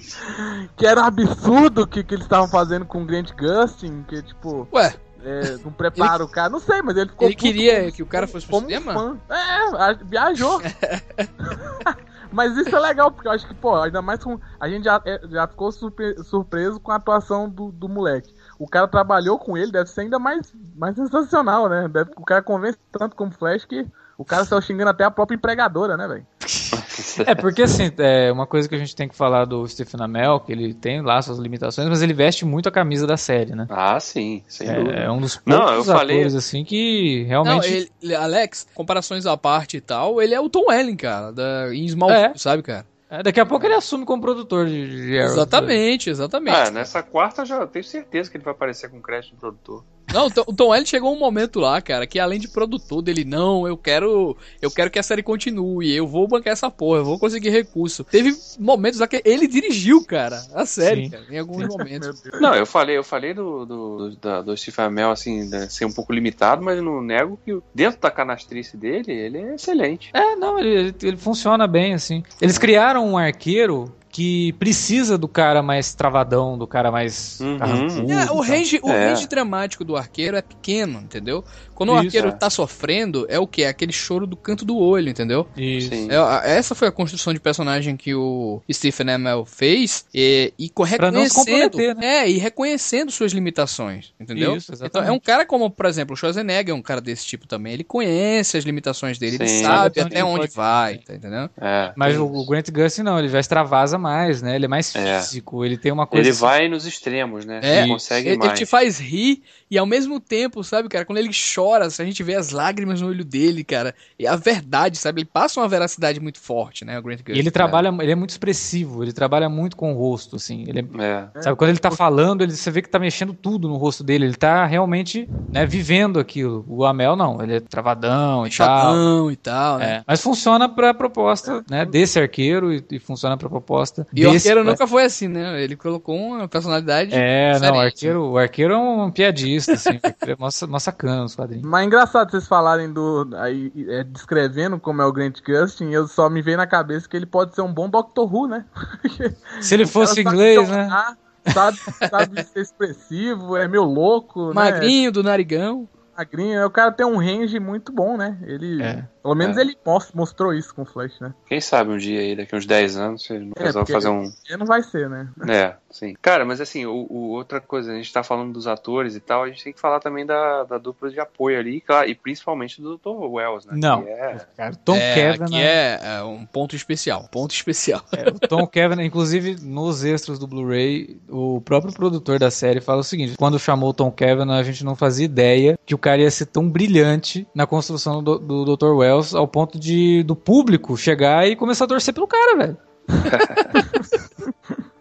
Que era um absurdo que, que eles estavam fazendo com o Grant Gustin, que tipo, Ué, é, não prepara o cara, não sei, mas ele ficou ele queria como- que o cara fosse pro como cinema? fã. É, viajou. Mas isso é legal, porque eu acho que, pô, ainda mais com. A gente já, é, já ficou surpre- surpreso com a atuação do, do moleque. O cara trabalhou com ele, deve ser ainda mais, mais sensacional, né? Deve, o cara convence tanto como Flash que o cara saiu xingando até a própria empregadora, né, velho? É, porque assim, é uma coisa que a gente tem que falar do Stephen Amell, que ele tem lá suas limitações, mas ele veste muito a camisa da série, né? Ah, sim, sem É, dúvida. é um dos Não, poucos eu falei- atores, assim, que Não, realmente... ele, ele- Alex, comparações à parte e tal, ele é o Tom Welling, cara, da, em Smallville, É. sabe, cara? É, daqui a pouco ele assume como produtor de, de Arrow. Exatamente, exatamente. Ah, nessa quarta eu já tenho certeza que ele vai aparecer com crédito de produtor. Não, o Tom- Welling chegou um momento lá, cara, que além de produtor dele, não, eu quero, eu quero que a série continue, eu vou bancar essa porra, eu vou conseguir recurso. Teve momentos lá que ele dirigiu, cara, a série, Sim. cara, em alguns momentos. Não, eu falei, eu falei do, do, do, da- do Stephen Amell, assim, né, ser um pouco limitado, mas eu não nego que dentro da canastrice dele, ele é excelente. É, não, ele, ele funciona bem, assim. Eles criaram um arqueiro que precisa do cara mais travadão, do cara mais Uhum. carrancudo É, o range, o É. range dramático do arqueiro é pequeno, entendeu? Quando o Isso, arqueiro é. tá sofrendo, é o que? É aquele choro do canto do olho, entendeu? Isso. Sim. É, essa foi a construção de personagem que o Stephen Amell fez e, e reconhecendo, comprometer, né? é, e reconhecendo suas limitações, entendeu? Isso, então exatamente. é um cara como, por exemplo, o Schwarzenegger é um cara desse tipo também. Ele conhece as limitações dele, ele Sim, sabe exatamente. até onde Pode- vai, tá entendendo? É, Mas o, o. Grant Gustin não, ele já extravasa mais, né? Ele é mais É. físico, ele tem uma coisa... Ele assim- vai nos extremos, né? É, ele consegue Ele, ele mais. te faz rir e ao mesmo tempo, sabe, cara, quando ele chora, se a gente vê as lágrimas no olho dele, cara, e a verdade, sabe, ele passa uma veracidade muito forte, né, o Grant E Gustin. ele cara. trabalha, ele é muito expressivo, ele trabalha muito com o rosto, assim. Ele é- É. sabe, quando ele tá falando, ele, você vê que tá mexendo tudo no rosto dele, ele tá realmente, né, vivendo aquilo. O Amel não, ele é travadão e tal. Chatão e tal, né? É, mas funciona pra proposta, né, desse arqueiro e, e funciona pra proposta E o desse... arqueiro nunca foi assim, né? Ele colocou uma personalidade. É, não, o arqueiro, o arqueiro é um piadista, assim, o é mó, mó sacana nos quadrinhos. Mas é engraçado vocês falarem do. Aí, é, descrevendo como é o Grant Gustin, eu só me veio na cabeça que ele pode ser um bom Doctor Who, né? Se ele O fosse inglês, né? Sabe, sabe ser expressivo, é meio louco, né? Magrinho do narigão. Magrinho. O cara tem um range muito bom, né? Ele. É. Pelo menos É. ele mos- mostrou isso com o Flash, né? Quem sabe um dia aí, daqui uns 10 anos, você não É, resolve fazer um. Ele não vai ser, né? É, sim. Cara, mas assim, o, o- outra coisa, a gente tá falando dos atores e tal, a gente tem que falar também da, da dupla de apoio ali, claro, e principalmente do Dr. Wells, né? Não. Que é- Cara, Tom é, Kevin, aqui né? é, é um ponto especial. Ponto especial. É, o Tom Kevin, inclusive nos extras do Blu-ray, o próprio produtor da série fala o seguinte: quando chamou o Tom Kevin, a gente não fazia ideia que o cara ia ser tão brilhante na construção do, do Dr. Wells, ao ponto de do público chegar e começar a torcer pelo cara, velho.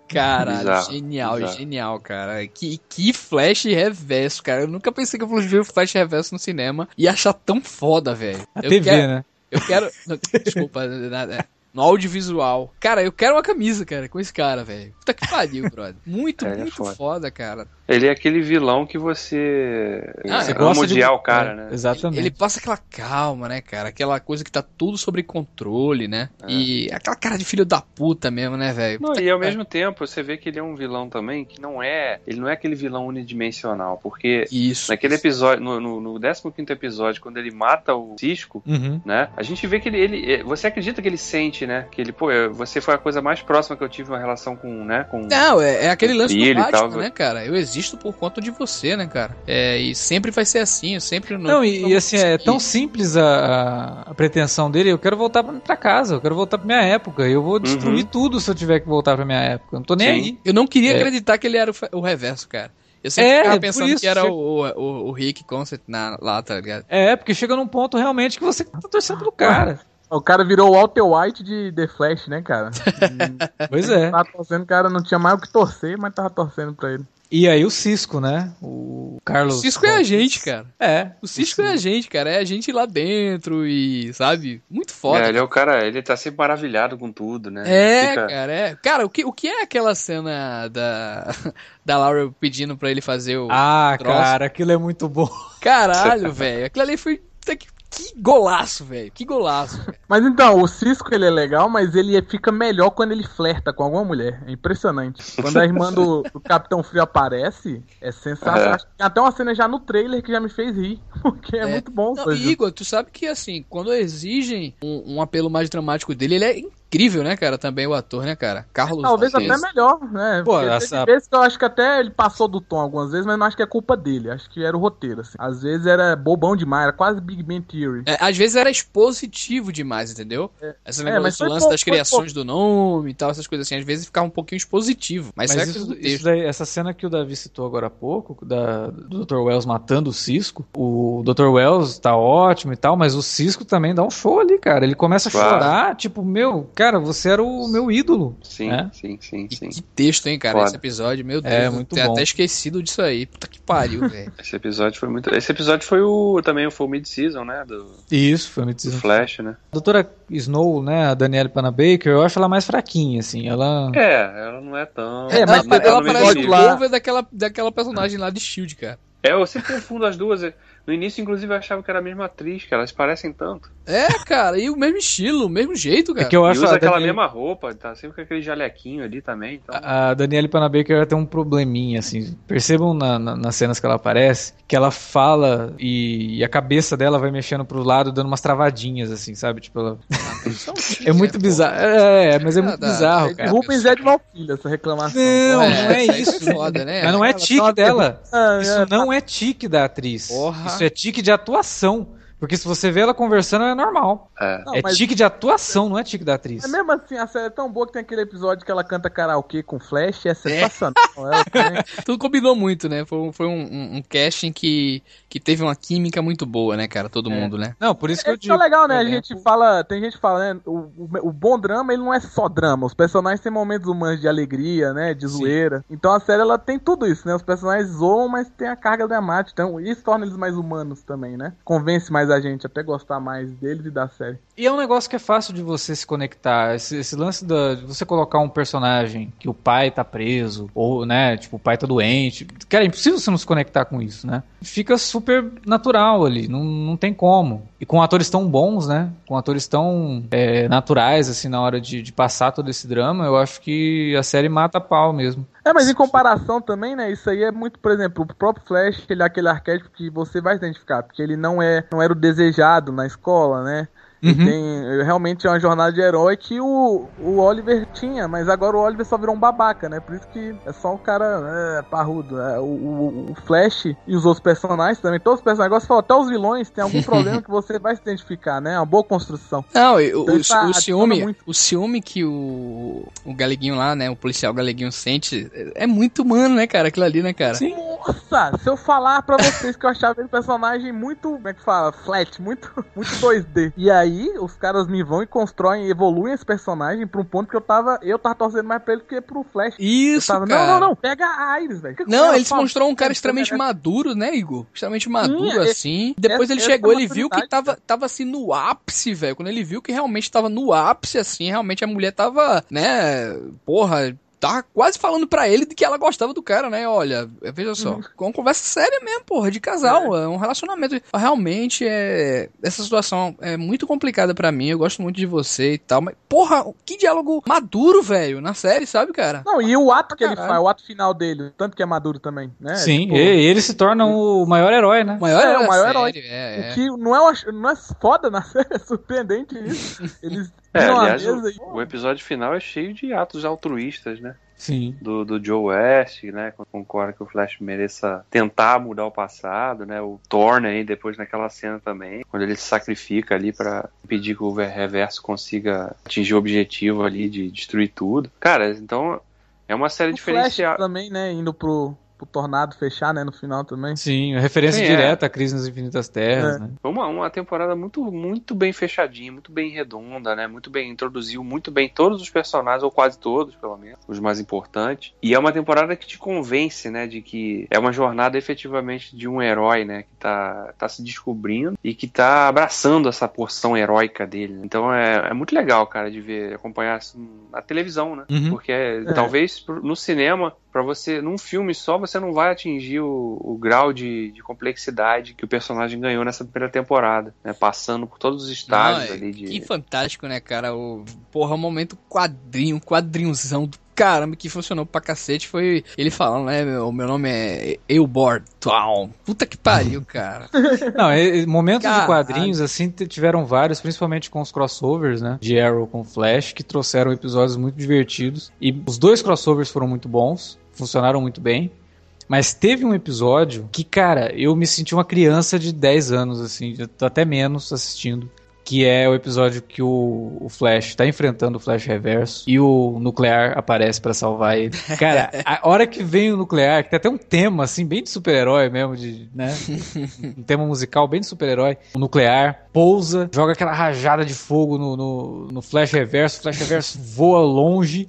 Caralho, Bizarro, genial, bizarro. genial, cara. Que, que flash reverso, cara. Eu nunca pensei que eu fosse ver o flash reverso no cinema e achar tão foda, velho. A Eu TV, quero- né? Eu quero. não, Desculpa, nada. No audiovisual. Cara, eu quero uma camisa, cara, com esse cara, velho. Puta que pariu, brother. Muito, É, ele é muito foda. foda. cara. Ele é aquele vilão que você. Ah, você é. ama odiar de- o cara, é, né? Exatamente. Ele passa aquela calma, né, cara? Aquela coisa que tá tudo sob controle, né? É. E aquela cara de filho da puta mesmo, né, velho? E que ao mesmo tempo você vê que ele é um vilão também que não é. Ele não é aquele vilão unidimensional. Porque Isso. naquele episódio, no, no, no 15 episódio, quando ele mata o Cisco, Uhum. né? A gente vê que ele, ele. é, Você acredita que ele sente, né? Que ele, pô, você foi a coisa mais próxima que eu tive uma relação com, né? Com. Não, é, é aquele lance do e Batman, tal, né, cara? Eu existo por conta de você, né, cara? É, e sempre vai ser assim, eu sempre Não, e, e assim, é tão simples a, a- pretensão dele. Eu quero voltar pra, casa, eu quero voltar pra minha época. Eu vou destruir tudo se eu tiver que voltar pra minha época. Eu não tô nem Sim. aí. Eu não queria É. acreditar que ele era o, o reverso, cara. Eu sempre É, ficava pensando isso, que era chega- o, o, o Rick Concept na, lá, tá ligado? É, porque chega num ponto realmente que você tá torcendo pro cara. O cara virou o Walter White de The Flash, né, cara? Pois é. Tava torcendo, o cara não tinha mais o que torcer, mas tava torcendo pra ele. E aí o Cisco, né? O O Carlos. Cisco é a gente, cara. É. O Cisco é a gente, cara. É a gente lá dentro e, sabe? Muito É, foda. ele é o cara, ele tá sempre maravilhado com tudo, né? É, Fica- cara, é. Cara, o que, o que é aquela cena da, da Laura pedindo pra ele fazer o. Ah, troço. cara, aquilo é muito bom. Caralho, velho. Aquilo ali foi. puta Que, que golaço, velho. Que golaço, velho. Mas então, o Cisco ele é legal, mas ele fica melhor quando ele flerta com alguma mulher. É impressionante. Quando a irmã do, do Capitão Frio aparece, é sensacional. É. Tem até uma cena já no trailer que já me fez rir. Porque é, É. muito bom. Não, Igor, tu sabe que assim, quando exigem um, um apelo mais dramático dele, ele é incrível, né, cara? Também o ator, né, cara? Carlos. Talvez até melhor, né? Pô, Porque essa- vezes que eu acho que até ele passou do tom algumas vezes, mas não acho que é culpa dele. Acho que era o roteiro, assim. Às vezes era bobão demais, era quase Big Bang Theory. É, às vezes era expositivo demais, entendeu? Essa É, mas lance pouco, das foi criações do nome e tal, essas coisas assim. Às vezes ficava um pouquinho expositivo. Mas, Mas é isso, do isso daí- essa cena que o Davi citou agora há pouco, da, do Dr. Wells matando o Cisco, o Dr. Wells tá ótimo e tal, mas o Cisco também dá um show ali, cara. Ele começa a Claro. chorar, tipo, meu, cara, você era o meu ídolo. Sim, É? sim, sim, E sim. que texto, hein, cara, Foda. esse episódio. Meu Deus, É, eu muito bom. até esquecido disso aí. Puta que pariu, velho. Esse episódio foi muito. Esse episódio foi o também foi o mid-season, né? Do, Isso, foi do decisão. Flash, né? A doutora Snow, né, a Danielle Panabaker, eu acho ela mais fraquinha, assim. Ela. É, ela não é tão. É, ela, mas tá ela no mesmo parece o cover daquela, daquela personagem lá de Shield, cara. É, eu sempre confundo as duas. No início, inclusive, eu achava que era a mesma atriz, que elas parecem tanto. É, cara, e o mesmo estilo, o mesmo jeito, É cara. que eu E acho usa a aquela mesma roupa, tá sempre com aquele jalequinho ali também. Então... a Danielle Panabaker ela tem um probleminha, assim. Percebam na- na- nas cenas que ela aparece que ela fala e, e a cabeça dela vai mexendo pro lado, dando umas travadinhas, assim, sabe? Tipo, ela... é muito bizarro. É, mas é muito Ah, bizarro, É cara. Rubens é de Valfilha, essa reclamação. Não, É, não é isso foda, né? Mas não é tique dela. Isso é, não é tique da atriz. Porra. Isso é tique de atuação. Porque se você vê ela conversando, é normal. É. Não, é mas- tique de atuação, não é tique da atriz. Mas mesmo assim, a série é tão boa que tem aquele episódio que ela canta karaokê com Flash, é sensacional. Ela tem- Tudo combinou muito, né? Foi, um- foi um, um, um casting que, que teve uma química muito boa, né, cara? Todo É. mundo, né? Não, por isso que eu Isso digo. é legal, né? A por gente fala, tem gente que fala, né? O, o, o bom drama, ele não é só drama. Os personagens têm momentos humanos de alegria, né? De Sim. zoeira. Então a série, ela tem tudo isso, né? Os personagens zoam, mas tem a carga dramática. Então isso torna eles mais humanos também, né? Convence mais a gente até gostar mais deles e da série. E é um negócio que é fácil de você se conectar. Esse, esse lance da, de você colocar um personagem que o pai tá preso, ou, né, tipo, o pai tá doente. Cara, é impossível você não se conectar com isso, né? Fica super natural ali, não, não tem como. E com atores tão bons, né? Com atores tão é, naturais, assim, na hora de, de passar todo esse drama, eu acho que a série mata a pau mesmo. É, mas em comparação também, né? Isso aí é muito, por exemplo, o próprio Flash, ele é aquele arquétipo que você vai identificar, porque ele não é, não era o desejado na escola, né? Uhum. Tem, realmente é uma jornada de herói que o, o Oliver tinha, mas agora o Oliver só virou um babaca, né? Por isso que é só um cara é, parrudo. É, o, o, o Flash e os outros personagens também, todos os personagens, agora você falou, até os vilões tem algum problema que você vai se identificar, né? É uma boa construção. Não, o, Então o, tá- o ciúme, o ciúme que o, o Galeguinho lá, né, o policial Galeguinho sente, é- é muito humano, né, cara, aquilo ali, né, cara? Sim. Nossa, se eu falar pra vocês que eu achava ele personagem muito, como é que fala? Flat, muito, muito 2D. E aí, os caras me vão e constroem, evoluem esse personagem pra um ponto que eu tava, eu tava torcendo mais pra ele que pro Flash. Isso, tava, cara. não, não, não, pega a Iris, velho. Não, ele se mostrou um cara É, extremamente é, maduro, né, Igor? Extremamente maduro, é- assim. Depois essa- ele chegou, é ele viu que tava, tava assim no ápice, velho. Quando ele viu que realmente tava no ápice, assim, realmente a mulher tava, né, porra. Tava quase falando pra ele de que ela gostava do cara, né? Olha, veja só, com uma conversa séria mesmo, porra, de casal, é, um relacionamento. Realmente é essa situação é muito complicada pra mim. Eu gosto muito de você e tal, mas porra, que diálogo maduro, velho, na série, sabe, cara? Não, e o ato que ele Caralho. faz, o ato final dele, tanto que é maduro também, né? Sim, Tipo, e ele se torna o maior herói, né? O maior É, herói o maior série, herói. é, é. O que não é, uma- não é foda na série, é surpreendente isso. Eles É, a aliás, o, o episódio final é cheio de atos altruístas, né? Sim. Do, do Joe West, né? Concorda que o Flash mereça tentar mudar o passado, né? O Thorne aí depois naquela cena também, quando ele se sacrifica ali pra impedir que o Reverso consiga atingir o objetivo ali de destruir tudo. Cara, então é uma série O Flash diferenciada. também, né? Indo pro, pro Tornado fechar, né? No final também. Sim, a referência Sim, é. direta à Crise nas Infinitas Terras, É. né? Foi uma, uma temporada muito, muito bem fechadinha, muito bem redonda, né? Muito bem, introduziu muito bem todos os personagens, ou quase todos, pelo menos, os mais importantes. E é uma temporada que te convence, né? De que é uma jornada efetivamente de um herói, né? Que tá, tá se descobrindo e que tá abraçando essa porção heróica dele. Então é, é muito legal, cara, de ver, acompanhar assim, na televisão, né? Uhum. Porque talvez pro- no cinema, pra você, num filme só, você não vai atingir o, o grau de, de complexidade que o personagem ganhou nessa primeira temporada, né? Passando por todos os estágios Não, é- ali de. Que fantástico, né, cara? O, porra, o momento quadrinho, quadrinhozão do caramba que funcionou pra cacete foi ele falando, né? meu- O meu nome é Eubor Town. Puta que pariu, cara. Não, é- é- momentos de Caralho. quadrinhos, assim, tiveram vários, principalmente com os crossovers, né? De Arrow com Flash, que trouxeram episódios muito divertidos. E os dois crossovers foram muito bons, funcionaram muito bem. Mas teve um episódio que, cara, eu me senti uma criança de 10 anos, assim, até menos assistindo. Que é o episódio que o, o Flash tá enfrentando o Flash Reverso e o Nuclear aparece pra salvar ele. Cara, a hora que vem o Nuclear, que tem até um tema, assim, bem de super-herói mesmo, de, né? um tema musical bem de super-herói. O Nuclear pousa, joga aquela rajada de fogo no, no, no Flash Reverso, o Flash Reverso voa longe.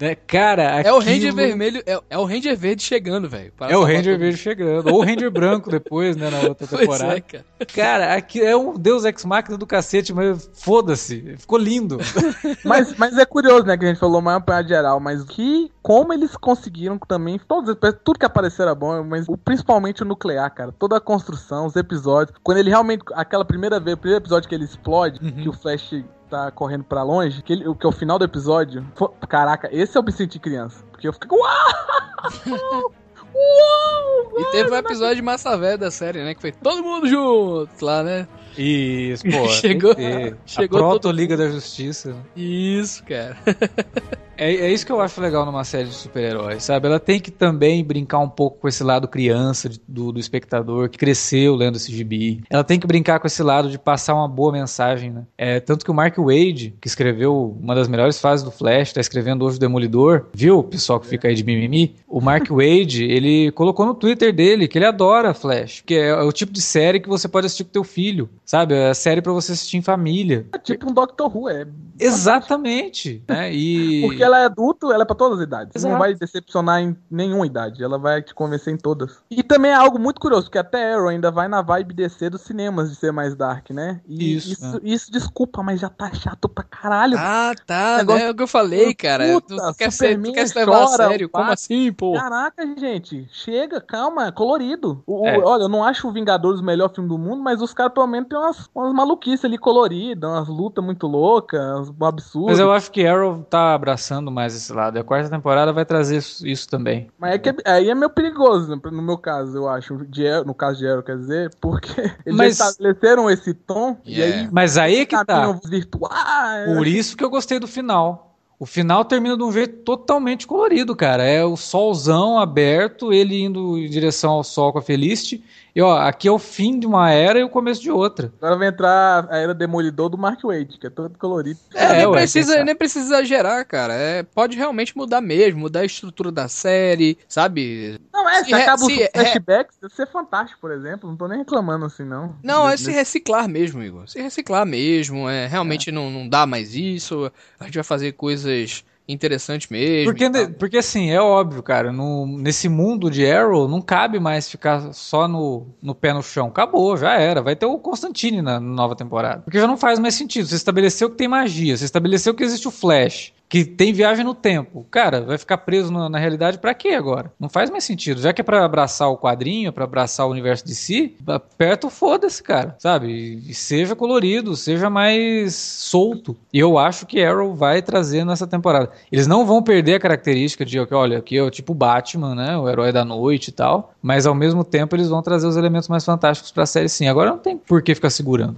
Né? Cara, É o aquilo- Ranger vermelho, é, é o Ranger verde chegando, velho. para É o Ranger todo verde chegando. Ou o Ranger branco depois, né, na outra Pois temporada. é, cara. Cara, aqui é um Deus Ex Machina do cacete, mas foda-se. Ficou lindo. Mas, mas é curioso, né, que a gente falou mais apanhado geral, mas que como eles conseguiram também, todos, tudo que apareceu era bom, mas o- principalmente o nuclear, cara, toda a construção, os episódios, quando ele realmente, aquela primeira vez, o primeiro episódio que ele explode, que o Flash tá correndo pra longe, que, ele, o que é o final do episódio, fo- caraca, esse eu me senti criança, porque eu fiquei, uau! Uau! E teve um episódio de massa velha da série, né? Que foi todo mundo junto lá, né? Isso, pô. Chegou- chegou a todo- Proto-Liga da Justiça. Isso, cara. É, é isso que eu acho legal numa série de super-heróis, sabe? Ela tem que também brincar um pouco com esse lado criança de- do, do espectador que cresceu lendo esse gibi. Ela tem que brincar com esse lado de passar uma boa mensagem, né? É, tanto que o Mark Wade, que escreveu uma das melhores fases do Flash, tá escrevendo hoje o Demolidor, viu, pessoal que fica aí de mimimi? O Mark Wade, ele colocou no Twitter dele que ele adora Flash, que é o tipo de série que você pode assistir com teu filho, sabe? É a série pra você assistir em família. É tipo um Doctor Who, é. Exatamente, né? E... Porque ela é adulto, ela é pra todas as idades. Exato. Não vai decepcionar em nenhuma idade. Ela vai te convencer em todas. E também é algo muito curioso, porque até Arrow ainda vai na vibe DC dos cinemas de ser mais dark, né? E Isso, isso, isso, desculpa, mas já tá chato pra caralho. Ah, tá, Negócio- né? É o que eu falei, cara. Puta, tu, quer ser, tu quer se levar chora, a sério? o Como assim, pô? Caraca, gente, chega, calma, é colorido. O- o- É. olha, eu não acho o Vingadores o melhor filme do mundo, mas os caras pelo menos tem umas, umas maluquices ali coloridas, umas lutas muito loucas, um absurdo. Mas eu acho que Arrow tá abraçando mais esse lado. E a quarta temporada vai trazer isso, isso também. Mas é que é- aí é meio perigoso, né, no meu caso, eu acho. De no caso de Arrow, quer dizer, porque eles Mas- estabeleceram esse tom e Yeah. aí Mas aí é que tá. virtuais. Por isso que eu gostei do final. O final termina de um jeito totalmente colorido, cara. É o solzão aberto, ele indo em direção ao sol com a Felicity, E ó, aqui é o fim de uma era e o começo de outra. Agora vai entrar a era demolidor do Mark Wade, que é todo colorido. É, É, nem, ué, precisa, nem precisa exagerar, cara. É, pode realmente mudar mesmo, mudar a estrutura da série, sabe? Não, é, se, Se acaba os se- flashbacks, deve ser fantástico, por exemplo. Não tô nem reclamando assim, não. Não, é Nesse- se reciclar mesmo, Igor. Se reciclar mesmo, é realmente Não, não dá mais isso. A gente vai fazer coisas interessantes mesmo. Porque, porque assim, é óbvio, cara, no, nesse mundo de Arrow não cabe mais ficar só no, no pé no chão. Acabou, já era. Vai ter o Constantine na, na nova temporada. Porque já não faz mais sentido. Você estabeleceu que tem magia, você estabeleceu que existe o Flash, que tem viagem no tempo. Cara, vai ficar preso na, na realidade pra quê agora? Não faz mais sentido. Já que é pra abraçar o quadrinho, pra abraçar o universo de si, aperta foda-se, cara, sabe? E, seja colorido, seja mais solto. E eu acho que Arrow vai trazer nessa temporada. Eles não vão perder a característica de, olha, aqui é o tipo Batman, né? O herói da noite e tal. Mas ao mesmo tempo eles vão trazer os elementos mais fantásticos pra série sim. Agora não tem por que ficar segurando.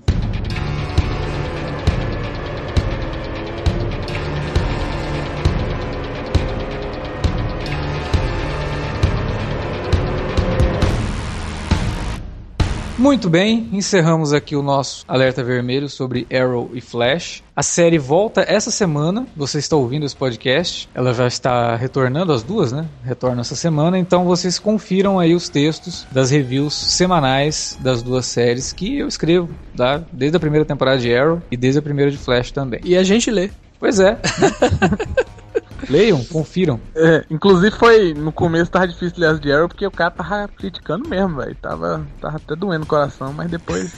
Muito bem, encerramos aqui o nosso alerta vermelho sobre Arrow e Flash. A série volta essa semana. Você está ouvindo esse podcast. Ela já está retornando as duas, né? Retorna essa semana. Então vocês confiram aí os textos das reviews semanais das duas séries que eu escrevo, tá? Desde a primeira temporada de Arrow e desde a primeira de Flash também. E a gente lê. Pois é. Leiam, confiram. É, inclusive foi, no começo tava difícil ler as de Arrow, porque o cara tava criticando mesmo, velho. Tava, tava até doendo o coração, mas depois...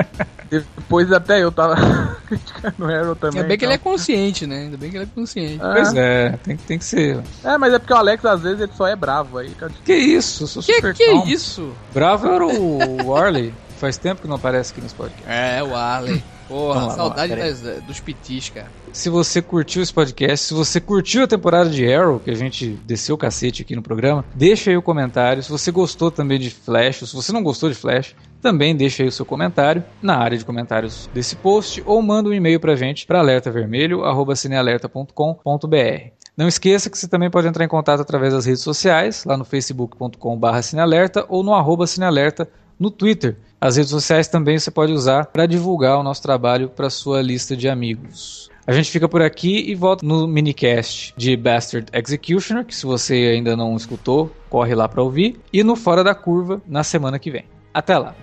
depois até eu tava criticando o Arrow também. Ainda bem que ele é então. consciente, né? Ainda bem que ele é consciente. Ah, Pois é, tem, tem que ser. É, mas é porque o Alex às vezes ele só é bravo aí. Que isso? Eu sou Que super que é calmo. isso? Bravo era o Warley. Faz tempo que não aparece aqui nos podcasts. É, o Arley. Porra, lá, saudade vamos das- dos pitis, cara. Se você curtiu esse podcast, se você curtiu a temporada de Arrow, que a gente desceu o cacete aqui no programa, deixa aí o comentário. Se você gostou também de Flash, ou se você não gostou de Flash, também deixa aí o seu comentário na área de comentários desse post ou manda um e-mail pra gente para alertavermelho@cinealerta.com.br. Não esqueça que você também pode entrar em contato através das redes sociais, lá no facebook.com.br cinealerta ou no arroba cinealerta no Twitter. As redes sociais também você pode usar para divulgar o nosso trabalho para sua lista de amigos. A gente fica por aqui e volta no minicast de Bastard Executioner, que se você ainda não escutou, corre lá para ouvir, e no Fora da Curva na semana que vem. Até lá!